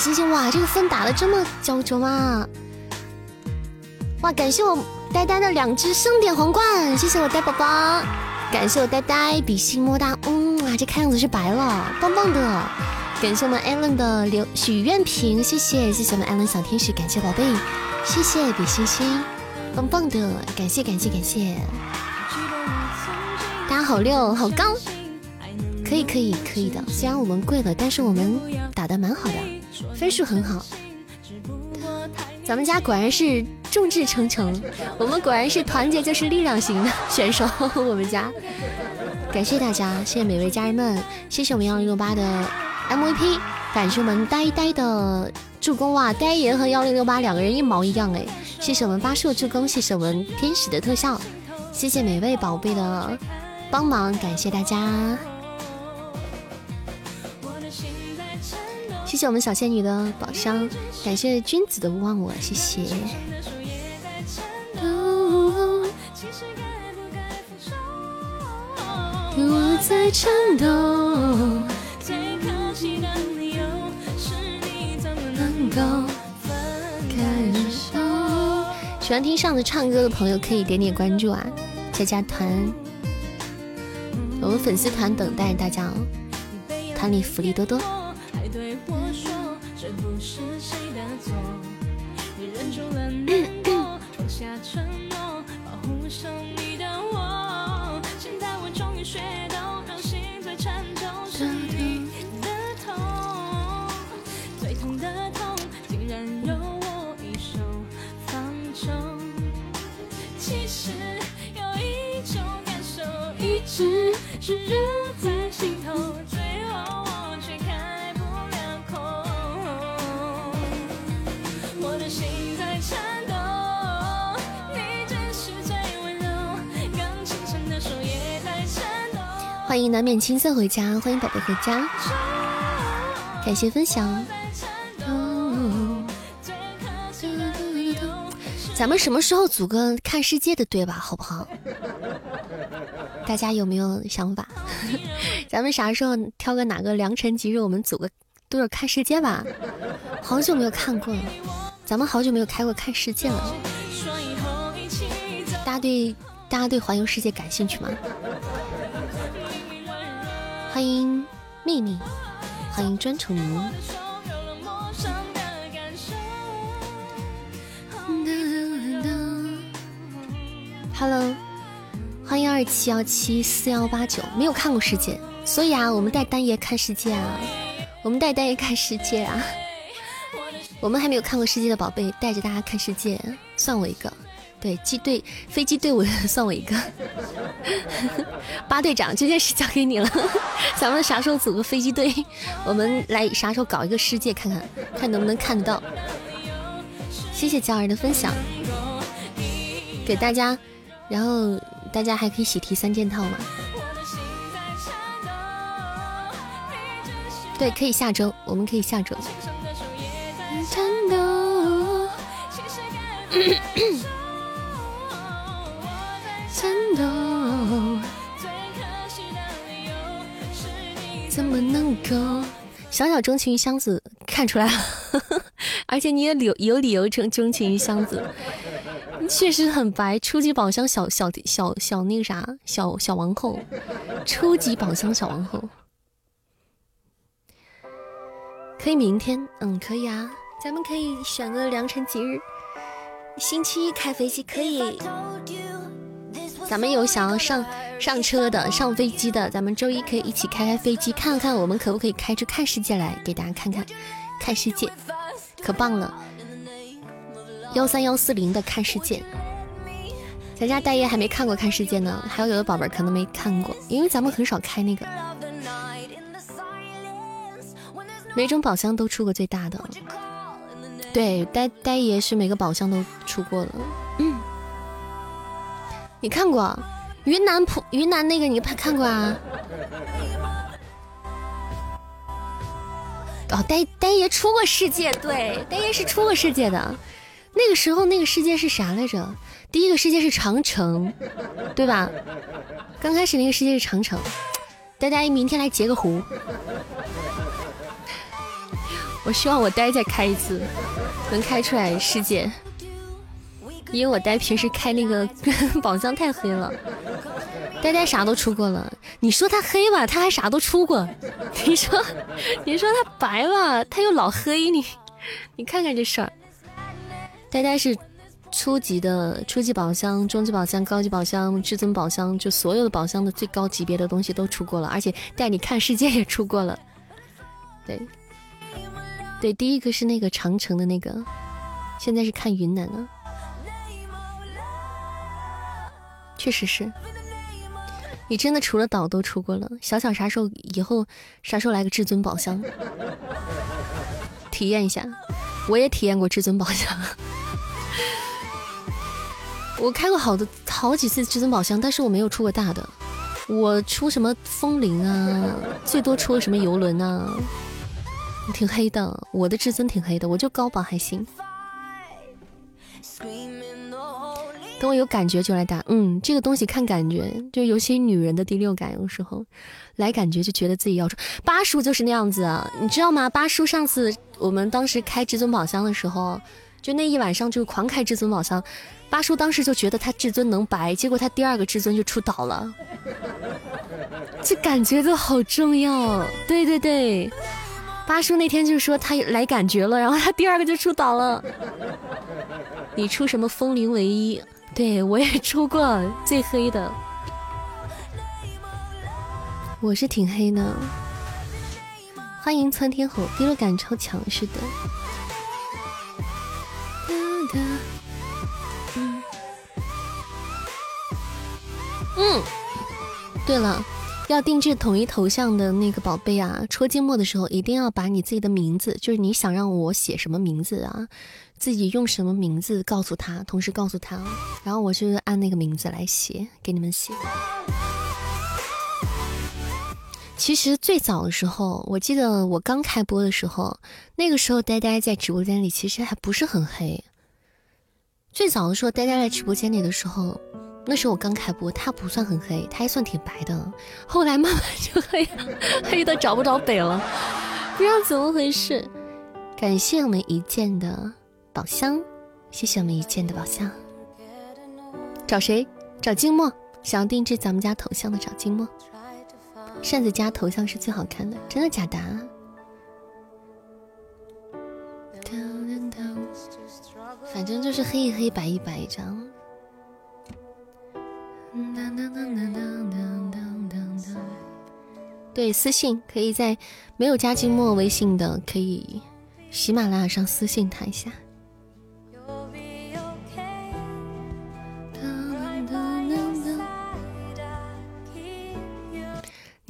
S1: 星星，哇，这个分打的这么焦灼吗？哇，感谢我呆呆的两只盛典皇冠，谢谢我呆宝宝，感谢我呆呆，比心么哒，嗯啊，这看样子是白了，棒棒的。感谢我们 Allen 的留许愿瓶，谢谢。谢谢我们 Allen 小天使，感谢宝贝，谢谢比心心，棒棒的，感谢感谢感谢，大家好六好高，可以可以可以的，虽然我们跪了，但是我们打的蛮好的，分数很好，咱们家果然是众志成城，我们果然是团结就是力量型的选手，我们家，感谢大家，谢谢每位家人们，谢谢我们幺零六八的 MVP，感谢我们呆呆的助攻哇，呆爷和幺零六八两个人一毛一样哎，谢谢我们八叔的助攻，谢谢我们天使的特效，谢谢每位宝贝的帮忙，感谢大家，谢谢我们小仙女的宝箱，感谢君子的勿忘我，谢谢。
S2: 我在颤抖，最可惜的理由是你怎么能够分开手。
S1: 喜欢听上次唱歌的朋友可以点点关注啊，加加团。我
S2: 们粉丝团等待大家哦，团里福利多多。
S1: 对我说，这不是谁的错。你忍住了难过，放下承诺，保护上你的我。现在我终于学懂，让心最颤抖是你的痛，最痛的痛，竟然由我一手放纵。其实有一种感受，一
S2: 直
S1: 炙热在心头。
S2: 欢迎难免青涩回家，欢迎宝贝回家，感谢分享。咱们什么时候组个看世界的队吧，好不好？大家有没有想法？咱们啥时候挑个哪个良辰吉日，我们组个队看世界吧？好久没有看过了，咱们好久没有开过看世界了。大家对大家对环游世界感兴趣吗？欢迎秘密，欢迎专宠奴。Hello，欢迎二七幺七四幺八九，没有看过世界，所以啊，我们带单爷看世界啊，我们带单爷看世界啊，我们还没有看过世界的宝贝，带着大家看世界，算我一个。对，机队飞机队伍算我一个，八队长这件事交给你了。咱们啥时候组个飞机队？我们来啥时候搞一个世界看看，看能不能看得到。谢谢娇儿的分享，给大家，然后大家还可以喜提三件套嘛。对，可以下周，我们可以下周。怎么能够？小小钟情于箱子看出来了，而且你也有有理由成钟情于箱子，确实很白。初级宝箱小小小小那个啥小小王后，初级宝箱小王后，可以明天，嗯，可以啊，咱们可以选个良辰吉日，星期一开飞机可以。咱们有想要上上车的、上飞机的，咱们周一可以一起开开飞机，看看我们可不可以开出看世界来，给大家看看，看世界，可棒了！幺三幺四零的看世界，咱家大爷还没看过看世界呢，还有有的宝贝可能没看过，因为咱们很少开那个。每种宝箱都出过最大的，对，呆呆爷是每个宝箱都出过了，嗯。你看过云南普云南那个？你看看过啊？哦，呆呆爷出过世界，对，呆爷是出过世界的。那个时候那个世界是啥来着？第一个世界是长城，对吧？刚开始那个世界是长城。呆呆明天来截个胡。我希望我呆再开一次，能开出来世界。因为我呆平时开那个 宝箱太黑了，呆呆啥都出过了。你说他黑吧，他还啥都出过。你说，你说他白吧，他又老黑你。你看看这事儿，呆呆是初级的初级宝箱、中级宝箱、高级宝箱、至尊宝箱，就所有的宝箱的最高级别的东西都出过了，而且带你看世界也出过了。对，对，第一个是那个长城的那个，现在是看云南了。确实是，你真的除了岛都出过了。小小啥时候以后啥时候来个至尊宝箱，体验一下。我也体验过至尊宝箱，我开过好多好几次至尊宝箱，但是我没有出过大的。我出什么风铃啊，最多出个什么游轮啊，挺黑的。我的至尊挺黑的，我就高宝还行。等我有感觉就来打，嗯，这个东西看感觉，就尤其女人的第六感，有时候来感觉就觉得自己要出。八叔就是那样子，你知道吗？八叔上次我们当时开至尊宝箱的时候，就那一晚上就狂开至尊宝箱，八叔当时就觉得他至尊能白，结果他第二个至尊就出岛了，这感觉都好重要。对对对，八叔那天就说他来感觉了，然后他第二个就出岛了。你出什么风铃唯一？对我也 出过最黑的，我是挺黑的。欢迎窜天猴，第六感超强，是的。嗯，对了，要定制统一头像的那个宝贝啊，戳静默的时候一定要把你自己的名字，就是你想让我写什么名字啊，自己用什么名字告诉他，同时告诉他，然后我就按那个名字来写，给你们写。其实最早的时候，我记得我刚开播的时候，那个时候呆呆在直播间里其实还不是很黑。最早的时候，呆呆在直播间里的时候，那时候我刚开播，他不算很黑，他还算挺白的。后来慢慢就黑了，黑的找不着北了，不知道怎么回事。感谢我们一见的宝箱，谢谢我们一键的宝箱。找谁？找静默，想要定制咱们家头像的找静默。扇子家头像是最好看的，真的假的？啊反正就是黑一黑白一白一张。对，私信可以在没有加静默微信的，可以喜马拉雅上私信他一下。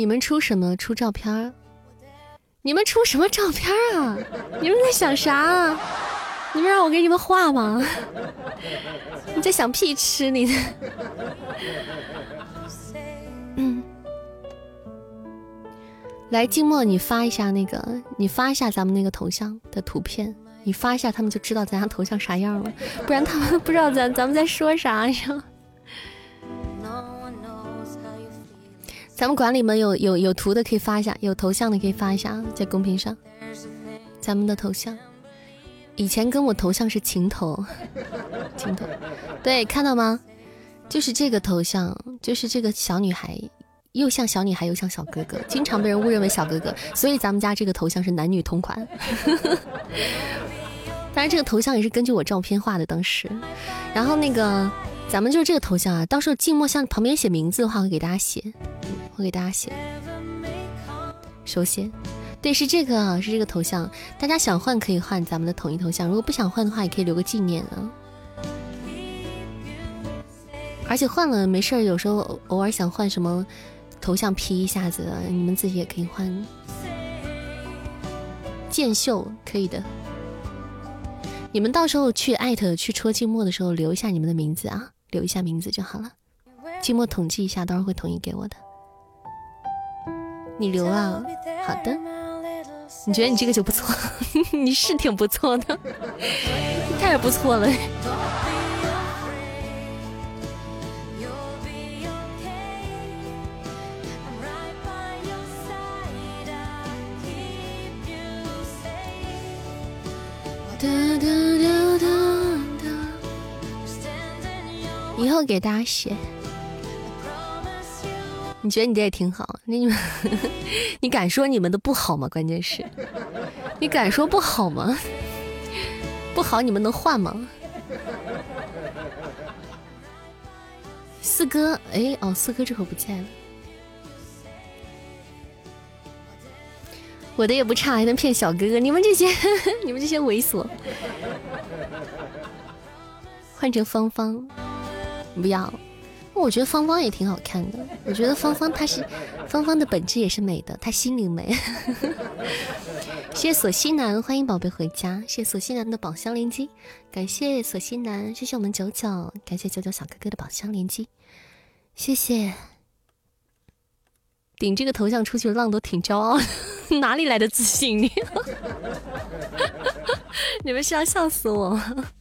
S2: 你们出什么？出照片你们出什么照片啊？你们在想啥？你们让我给你们画吗？你在想屁吃？你？嗯。来，静默，你发一下那个，你发一下咱们那个头像的图片，你发一下，他们就知道咱家头像啥样了，不然他们不知道咱咱们在说啥呀。咱们管理们有有有图的可以发一下，有头像的可以发一下，在公屏上。咱们的头像，以前跟我头像是情头，情头，对，看到吗？就是这个头像，就是这个小女孩，又像小女孩又像小哥哥，经常被人误认为小哥哥，所以咱们家这个头像是男女同款。当然，这个头像也是根据我照片画的，当时。然后那个，咱们就是这个头像啊，到时候静默像旁边写名字的话，会给大家写。我给大家写手写，对，是这个，是这个头像。大家想换可以换咱们的统一头像，如果不想换的话，也可以留个纪念啊。而且换了没事儿，有时候偶尔想换什么头像 P 一下子，你们自己也可以换。剑秀可以的，你们到时候去艾特去戳静默的时候留一下你们的名字啊，留一下名字就好了。静默统计一下，到时候会统一给我的。你留啊，好的。你觉得你这个就不错，你是挺不错的，太不错了。以后给大家写。你觉得你这也挺好？那你们，你敢说你们的不好吗？关键是，你敢说不好吗？不好，你们能换吗？四哥，哎，哦，四哥这会不见了。我的也不差，还能骗小哥哥。你们这些，你们这些猥琐。换成芳芳，不要。我觉得芳芳也挺好看的。我觉得芳芳她是芳芳的本质也是美的，她心灵美。谢谢索西南，欢迎宝贝回家。谢谢索西南的宝箱连击，感谢索西南，谢谢我们九九，感谢九九小哥哥的宝箱连击，谢谢。顶这个头像出去浪都挺骄傲，哪里来的自信？你 你们是要笑死我吗？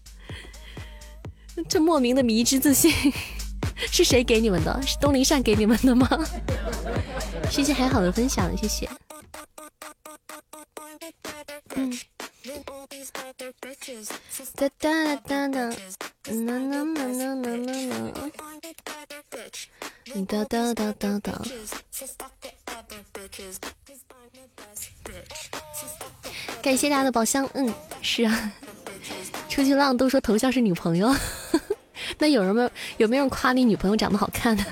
S2: 这莫名的迷之自信。是谁给你们的？是东林善给你们的吗？谢谢还好的分享，谢谢。嗯。哒哒哒哒，呐呐呐呐呐呐哒哒哒哒哒。感谢大家的宝箱，嗯，是啊。出去浪都说头像是女朋友，那有人没有没有人夸你女朋友长得好看的？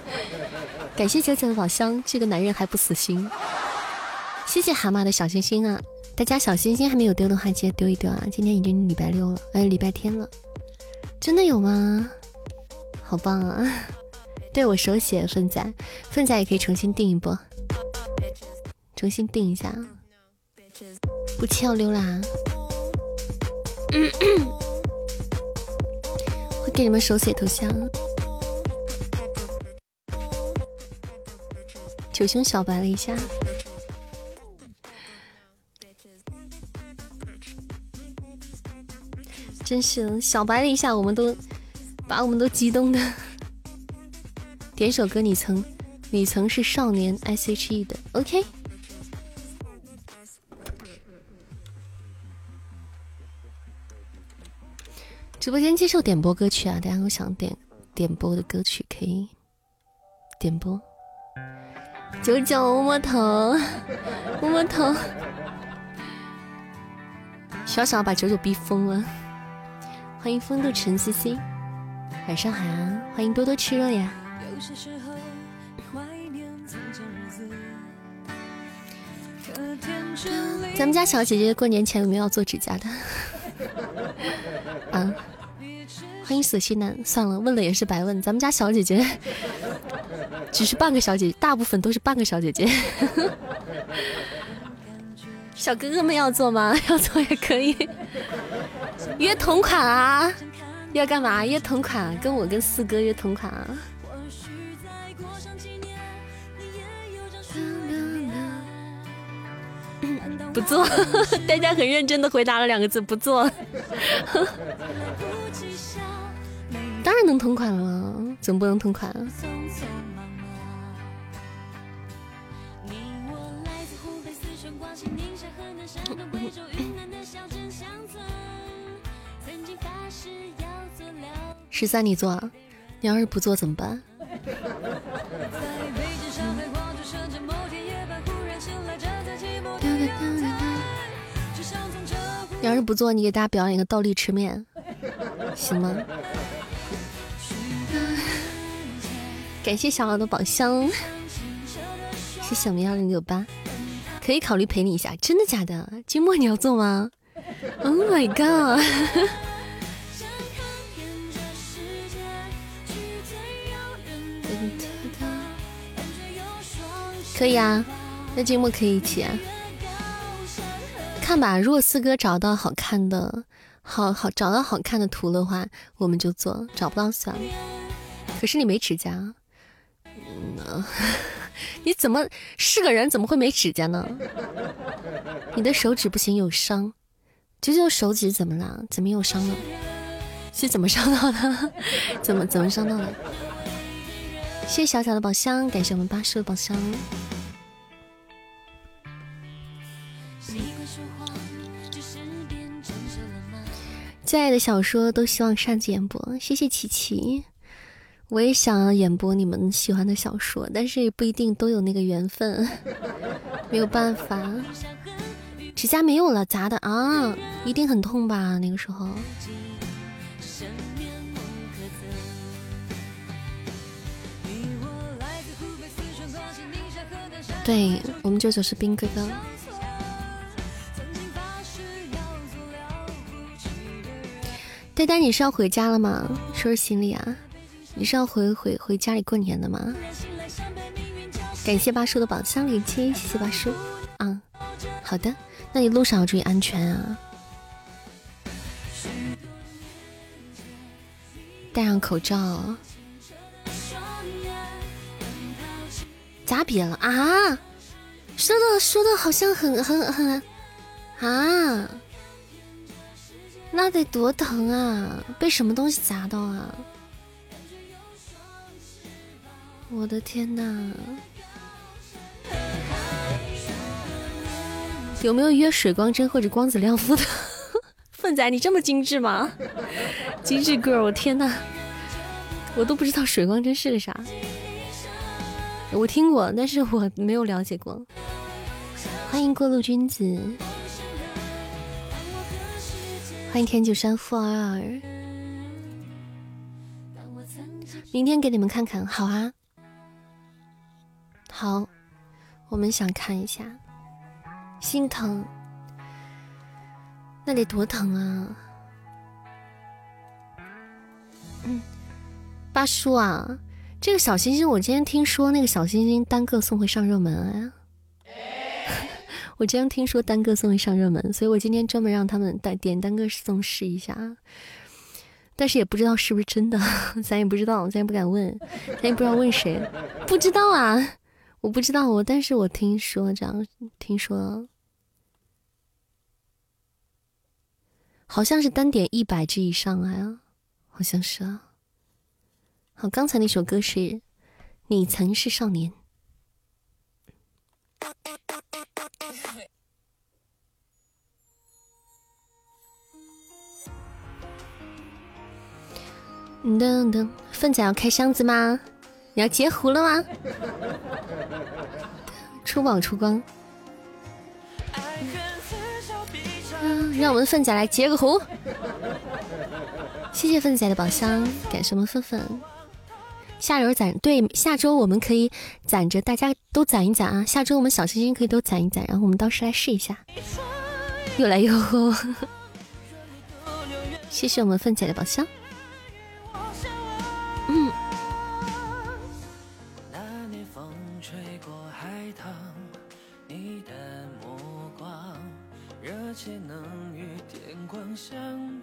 S2: 感谢九九的宝箱，这个男人还不死心。谢谢蛤蟆的小心心啊！大家小心心还没有丢的话，记得丢一丢啊！今天已经礼拜六了，哎，礼拜天了，真的有吗？好棒啊！对我手写粪仔，粪仔也可以重新定一波，重新定一下，不七要溜啦！会 给你们手写头像。九兄小白了一下，真是小白了一下，我们都把我们都激动的。点首歌，你曾你曾是少年 S H E 的，OK。直播间接受点播歌曲啊！大家有想点点播的歌曲可以点播。九九摸摸头，摸摸头，小小把九九逼疯了。欢迎风度陈思思，晚上好，欢迎多多吃肉呀。咱们家小姐姐过年前有没有要做指甲的？啊。欢迎死心男，算了，问了也是白问。咱们家小姐姐只是半个小姐姐，大部分都是半个小姐姐。小哥哥们要做吗？要做也可以。约同款啊？要干嘛？约同款，跟我跟四哥约同款啊？不做，大家很认真的回答了两个字：不做。然能同款了，怎么不能同款啊？十三你做，你要是不做怎么办？你要是不做，你给大家表演一个倒立吃面，行吗？感谢小敖的宝箱，谢谢我们幺零六八，可以考虑陪你一下，真的假的？金墨你要做吗？Oh my god！可以啊，那金末可以一起啊。看吧，如果四哥找到好看的，好好找到好看的图的话，我们就做；找不到算了。可是你没指甲。你怎么是个人？怎么会没指甲呢？你的手指不行，有伤。九九手指怎么了？怎么有伤了？是怎么伤到的？怎么怎么伤到的？谢谢小小的宝箱，感谢我们八叔的宝箱。最爱的小说都希望上演播，谢谢琪琪。我也想要演播你们喜欢的小说，但是也不一定都有那个缘分，没有办法。指甲没有了，砸的啊，一定很痛吧？那个时候。对我们舅舅是兵哥哥。呆呆，你是要回家了吗？收拾行李啊。你是要回回回家里过年的吗？感谢八叔的宝箱连接，谢谢八叔。啊，好的，那你路上要注意安全啊，戴上口罩。咋瘪了啊？说的说的好像很很很啊，那得多疼啊！被什么东西砸到啊？我的天哪！有没有约水光针或者光子亮肤的？粪仔，你这么精致吗？精致 girl，我天呐，我都不知道水光针是个啥。我听过，但是我没有了解过。欢迎过路君子，欢迎天九山富二。明天给你们看看，好啊。好，我们想看一下，心疼，那得多疼啊！嗯，八叔啊，这个小星星，我今天听说那个小星星单个送会上热门啊。我今天听说单个送会上热门，所以我今天专门让他们点点单个送试一下，但是也不知道是不是真的，咱也不知道，咱也不敢问，咱也不知道问谁，不知道啊。我不知道我，但是我听说这样，听说好像是单点一百只以上啊，好像是啊。好，刚才那首歌是《你曾是少年》。噔噔，凤仔要开箱子吗？你要截胡了吗？出宝出光，嗯，让我们的粪仔来截个胡。谢谢粪仔的宝箱，感谢我们粪粪。下周攒对，下周我们可以攒着，大家都攒一攒啊。下周我们小星星可以都攒一攒，然后我们到时来试一下。又来又后，谢谢我们粪仔的宝箱。嗯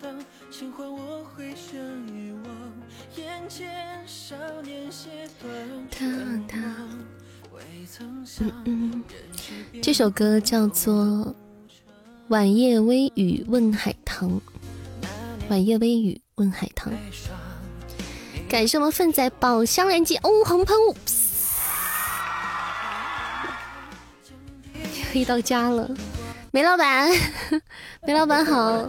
S2: 嗯，这首歌叫做《晚夜微雨问海棠》，晚夜微雨问海棠。感谢我们粪仔宝箱连击，哦，红喷雾，黑到家了，梅老板，梅老板好。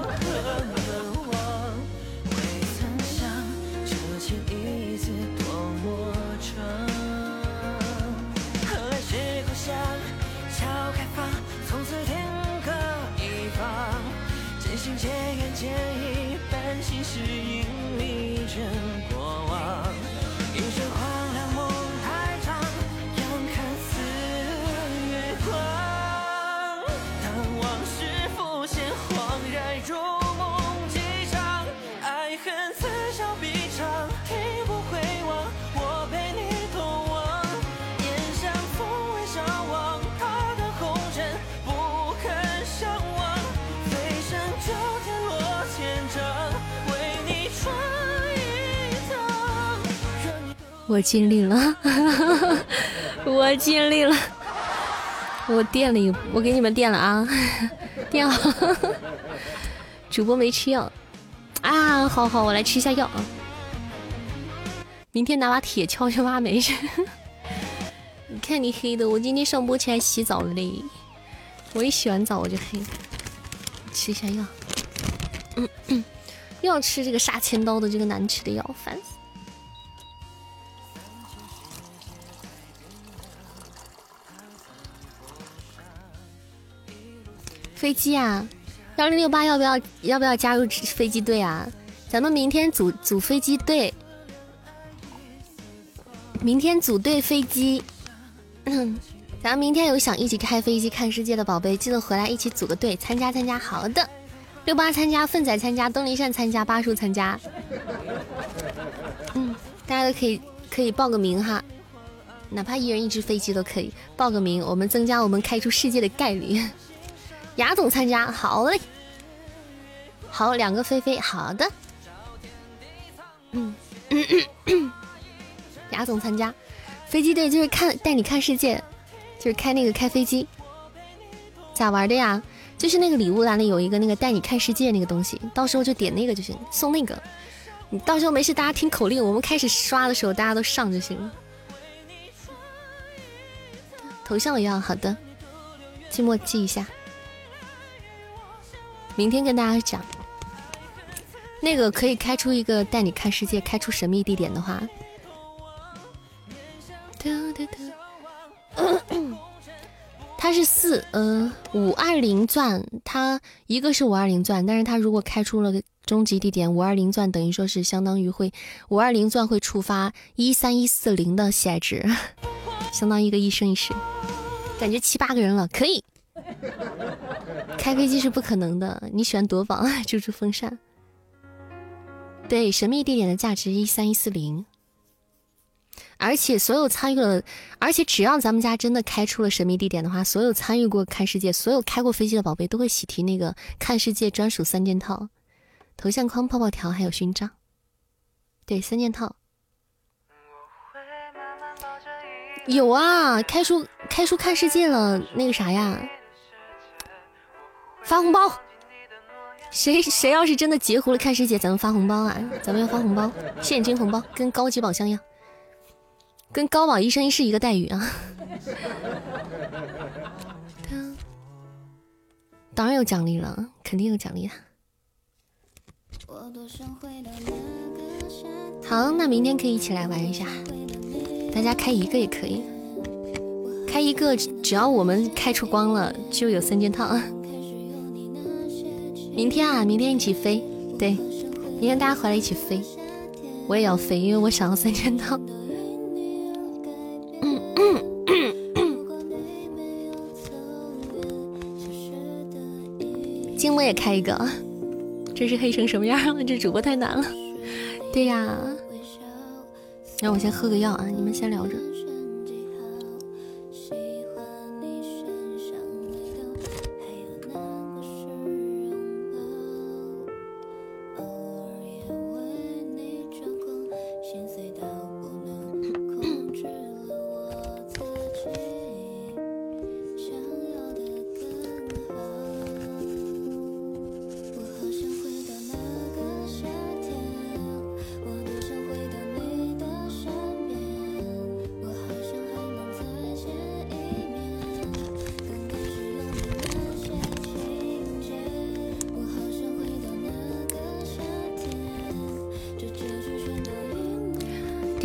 S2: 我尽力了，我尽力了，我垫了一，我给你们垫了啊，垫好。主播没吃药啊，好好，我来吃一下药啊。明天拿把铁锹去挖煤去。你看你黑的，我今天上播前还洗澡了嘞。我一洗完澡我就黑。吃一下药，嗯嗯又要吃这个杀千刀的这个难吃的药，烦死。飞机啊，幺零六八要不要要不要加入飞机队啊？咱们明天组组飞机队，明天组队飞机。咱们明天有想一起开飞机看世界的宝贝，记得回来一起组个队参加参加。好的，六八参加，粪仔参加，东林善参加，八叔参加。嗯，大家都可以可以报个名哈，哪怕一人一只飞机都可以报个名，我们增加我们开出世界的概率。雅总参加，好嘞，好两个菲菲，好的，嗯，雅总参加飞机队就是看带你看世界，就是开那个开飞机，咋玩的呀？就是那个礼物栏里有一个那个带你看世界那个东西，到时候就点那个就行，送那个，你到时候没事大家听口令，我们开始刷的时候大家都上就行了。头像也要好的，寂寞记一下。明天跟大家讲，那个可以开出一个带你看世界，开出神秘地点的话，它是四呃五二零钻，它一个是五二零钻，但是它如果开出了个终极地点五二零钻，等于说是相当于会五二零钻会触发一三一四零的喜爱值，相当于一个一生一世，感觉七八个人了，可以。开飞机是不可能的，你喜欢夺宝，就住风扇。对，神秘地点的价值一三一四零，而且所有参与了，而且只要咱们家真的开出了神秘地点的话，所有参与过看世界、所有开过飞机的宝贝都会喜提那个看世界专属三件套：头像框、泡泡条还有勋章。对，三件套。有啊，开出开出看世界了，那个啥呀？发红包，谁谁要是真的截胡了看世界，咱们发红包啊！咱们要发红包，现金红包，跟高级宝箱一样，跟高宝一生一世一个待遇啊！当然有奖励了，肯定有奖励的。好，那明天可以一起来玩一下，大家开一个也可以，开一个，只要我们开出光了，就有三件套。明天啊，明天一起飞，对，明天大家回来一起飞，我也要飞，因为我想要三件套。金魔也开一个，这是黑成什么样了？这主播太难了。对呀，让我先喝个药啊，你们先聊着。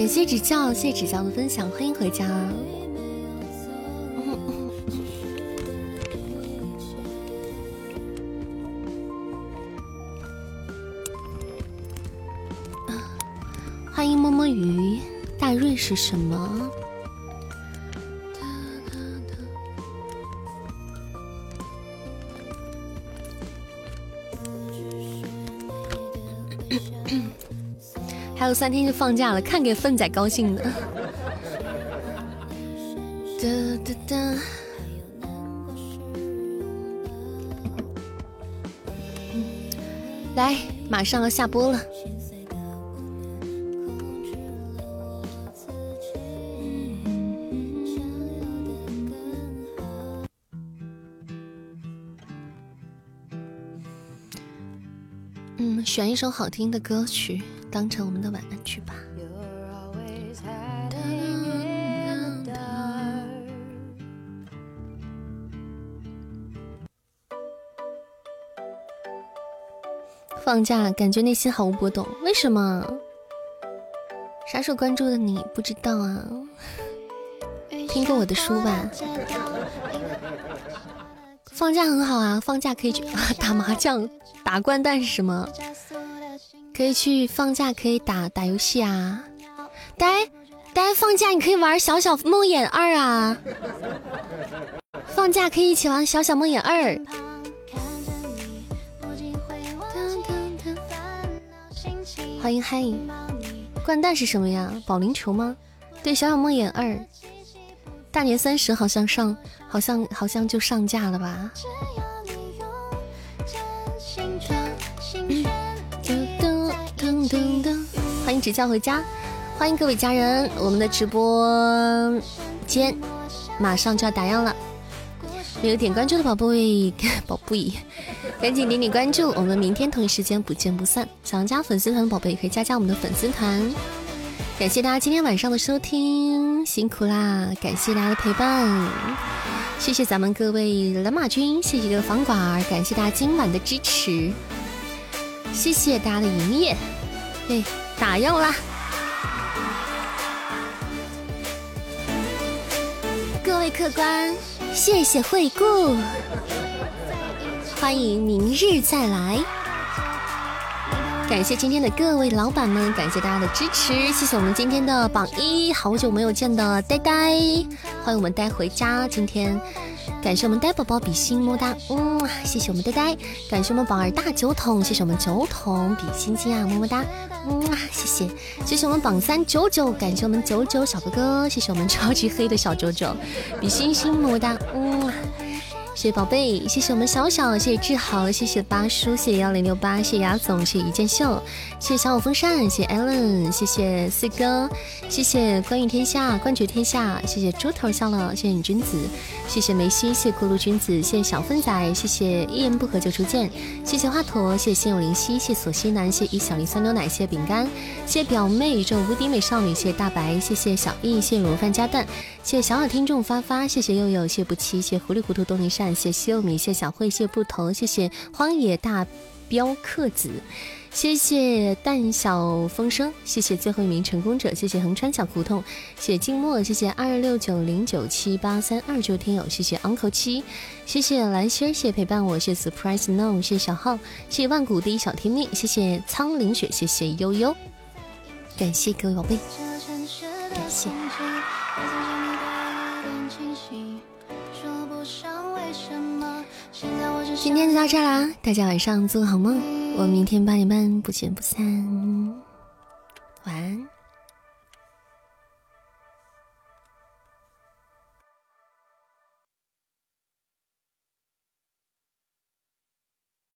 S2: 谢指教，谢谢指教的分享，欢迎回家。欢迎摸摸鱼，大瑞是什么？还有三天就放假了，看给粪仔高兴的。来，马上要下播了。嗯，选一首好听的歌曲。当成我们的晚安曲吧。放假感觉内心毫无波动，为什么？啥时候关注的你不知道啊？听过我的书吧？放假很好啊，放假可以去打麻将、打掼蛋是什么？可以去放假，可以打打游戏啊！大家，大家放假你可以玩《小小梦魇二》啊！放假可以一起玩《小小梦魇二》。欢迎嗨！掼蛋是什么呀？保龄球吗？对，《小小梦魇二》大年三十好像上，好像好像就上架了吧？迎指教回家，欢迎各位家人，我们的直播间马上就要打烊了，没有点关注的宝贝，宝贝，赶紧点点关注，我们明天同一时间不见不散。想要加粉丝团的宝贝可以加加我们的粉丝团。感谢大家今天晚上的收听，辛苦啦！感谢大家的陪伴，谢谢咱们各位蓝马军，谢谢各位房管，感谢大家今晚的支持。谢谢大家的营业，哎，打药啦！各位客官，谢谢惠顾，欢迎明日再来。感谢今天的各位老板们，感谢大家的支持，谢谢我们今天的榜一，好久没有见的呆呆，欢迎我们呆回家。今天感谢我们呆宝宝比心么哒，嗯，谢谢我们呆呆，感谢我们榜二大酒桶，谢谢我们酒桶比心心啊，么么哒，嗯，谢谢，谢谢我们榜三九九，感谢我们九九小哥哥，谢谢我们超级黑的小九九比心心么么哒，嗯。谢谢宝贝，谢谢我们小小，谢谢志豪，谢谢八叔，谢谢幺零六八，谢谢雅总，谢谢一剑秀，谢谢小火风扇，谢谢 Allen，谢谢四哥，谢谢观运天下，冠绝天下，谢谢猪头笑了，谢谢你君子，谢谢梅西，谢谢咕噜君子，谢谢小芬仔，谢谢一言不合就出剑，谢谢华佗，谢谢心有灵犀，谢索西南，谢一小粒酸牛奶，谢谢饼干，谢谢表妹宇宙无敌美少女，谢谢大白，谢谢小易，谢谢卤肉饭加蛋，谢谢小耳听众发发，谢谢悠悠，谢不期，谢糊里糊涂东尼善。谢谢米，谢小慧，谢谢布头，谢谢荒野大镖客子，谢谢淡小风声，谢谢最后一名成功者，谢谢横穿小胡同，谢谢静默，谢谢二六九零九七八三二九听友，谢谢 uncle 七，谢谢蓝心，谢谢陪伴我，谢谢 surprise no，谢谢小号，谢谢万古第一小天命，谢谢苍灵雪，谢谢悠悠，感谢各位宝贝，感谢。今天就到这啦，大家晚上做个好梦，我明天八点半不见不散，晚安。